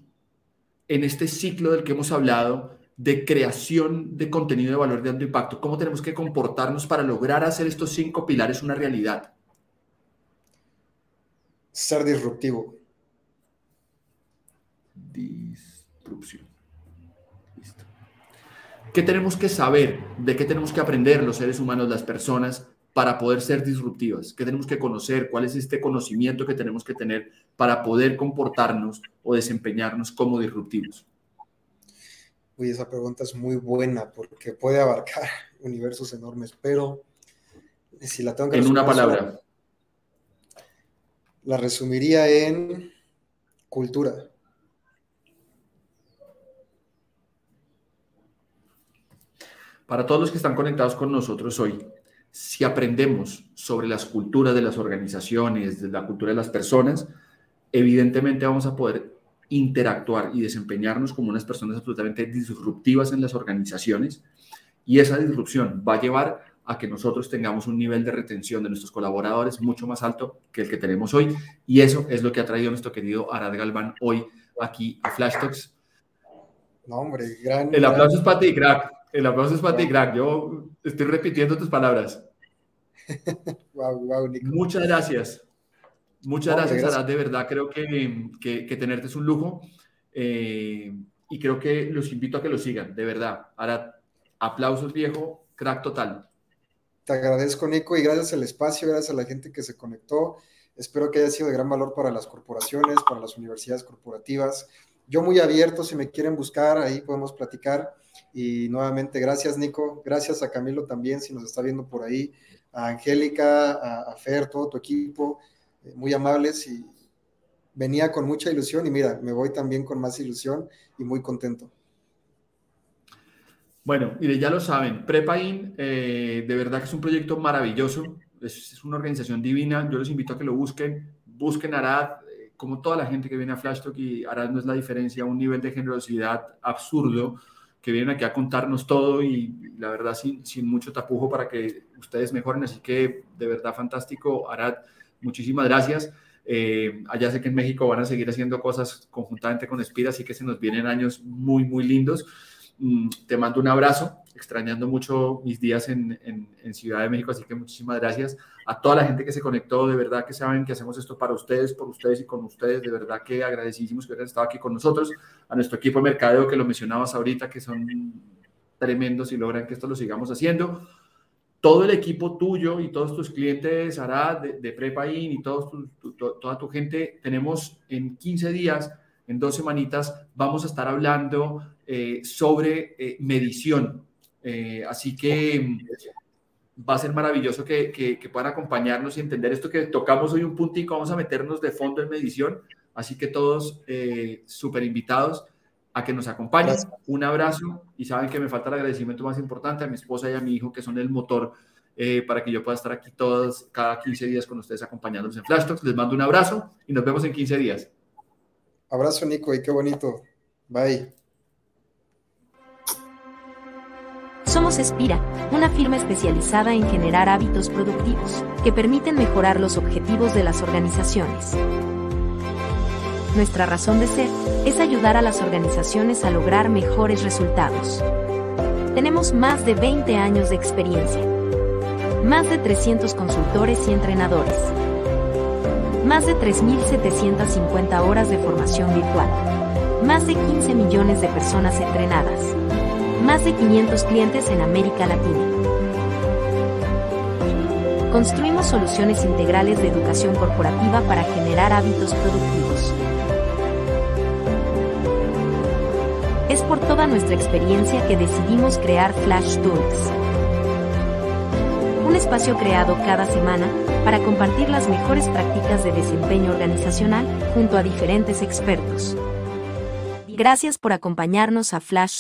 en este ciclo del que hemos hablado de creación de contenido de valor de alto impacto? ¿Cómo tenemos que comportarnos para lograr hacer estos cinco pilares una realidad? Ser disruptivo. Disrupción. Listo. ¿Qué tenemos que saber? ¿De qué tenemos que aprender los seres humanos, las personas, para poder ser disruptivas? ¿Qué tenemos que conocer? ¿Cuál es este conocimiento que tenemos que tener para poder comportarnos o desempeñarnos como disruptivos? Uy, esa pregunta es muy buena porque puede abarcar universos enormes, pero si la tengo que En una palabra. La resumiría en cultura. Para todos los que están conectados con nosotros hoy, si aprendemos sobre las culturas de las organizaciones, de la cultura de las personas, evidentemente vamos a poder interactuar y desempeñarnos como unas personas absolutamente disruptivas en las organizaciones y esa disrupción va a llevar a que nosotros tengamos un nivel de retención de nuestros colaboradores mucho más alto que el que tenemos hoy y eso es lo que ha traído nuestro querido Arad Galván hoy aquí a Flash Talks. No, hombre, gran. El aplauso es para ti, crack. El aplauso es para ti, crack. Yo estoy repitiendo tus palabras. Muchas gracias. Muchas gracias, Arad. De verdad, creo que, que, tenerte es un lujo. Eh, y creo que los invito a que lo sigan, de verdad. Arad, aplausos, viejo, crack total. Te agradezco, Nico, y gracias al espacio, gracias a la gente que se conectó. Espero que haya sido de gran valor para las corporaciones, para las universidades corporativas. Yo muy abierto, si me quieren buscar, ahí podemos platicar. Y nuevamente, gracias, Nico. Gracias a Camilo también, si nos está viendo por ahí a Angélica, a, Fer, todo tu equipo, muy amables y venía con mucha ilusión y mira, me voy también con más ilusión y muy contento. Bueno, mire, ya lo saben, Prepain eh, de verdad que es un proyecto maravilloso, es, una organización divina, yo los invito a que lo busquen, busquen Arad, eh, como toda la gente que viene a Flashtalk y Arad no es la diferencia, un nivel de generosidad absurdo, que vienen aquí a contarnos todo y la verdad sin, sin mucho tapujo para que ustedes mejoren. Así que de verdad fantástico, Arad, muchísimas gracias. Eh, allá sé que en México van a seguir haciendo cosas conjuntamente con Espira, así que se nos vienen años muy, muy lindos. Mm, te mando un abrazo. extrañando mucho mis días en, Ciudad de México, así que muchísimas gracias a toda la gente que se conectó, de verdad que saben que hacemos esto para ustedes, por ustedes y con ustedes, de verdad que agradecidísimos que hubieran estado aquí con nosotros, a nuestro equipo de mercadeo que lo mencionabas ahorita, que son tremendos y logran que esto lo sigamos haciendo. Todo el equipo tuyo y todos tus clientes, Arad, de, de Prepain y toda tu gente, tenemos en 15 días, en dos semanitas, vamos a estar hablando eh, sobre eh, medición. Eh, así que va a ser maravilloso que, que, puedan acompañarnos y entender esto que tocamos hoy un puntico. Vamos a meternos de fondo en medición. Así que todos súper invitados a que nos acompañen. Un abrazo y saben que me falta el agradecimiento más importante a mi esposa y a mi hijo, que son el motor para que yo pueda estar aquí todos cada 15 días con ustedes acompañándonos en Flash Talks. Les mando un abrazo y nos vemos en 15 días. Abrazo, Nico, y qué bonito. Bye. Somos Espira, una firma especializada en generar hábitos productivos que permiten mejorar los objetivos de las organizaciones. Nuestra razón de ser es ayudar a las organizaciones a lograr mejores resultados. Tenemos más de 20 años de experiencia, más de 300 consultores y entrenadores, más de 3.750 horas de formación virtual, más de 15 millones de personas entrenadas más de 500 clientes en América Latina. Construimos soluciones integrales de educación corporativa para generar hábitos productivos. Es por toda nuestra experiencia que decidimos crear Flash Talks. Un espacio creado cada semana para compartir las mejores prácticas de desempeño organizacional junto a diferentes expertos. Gracias por acompañarnos a Flash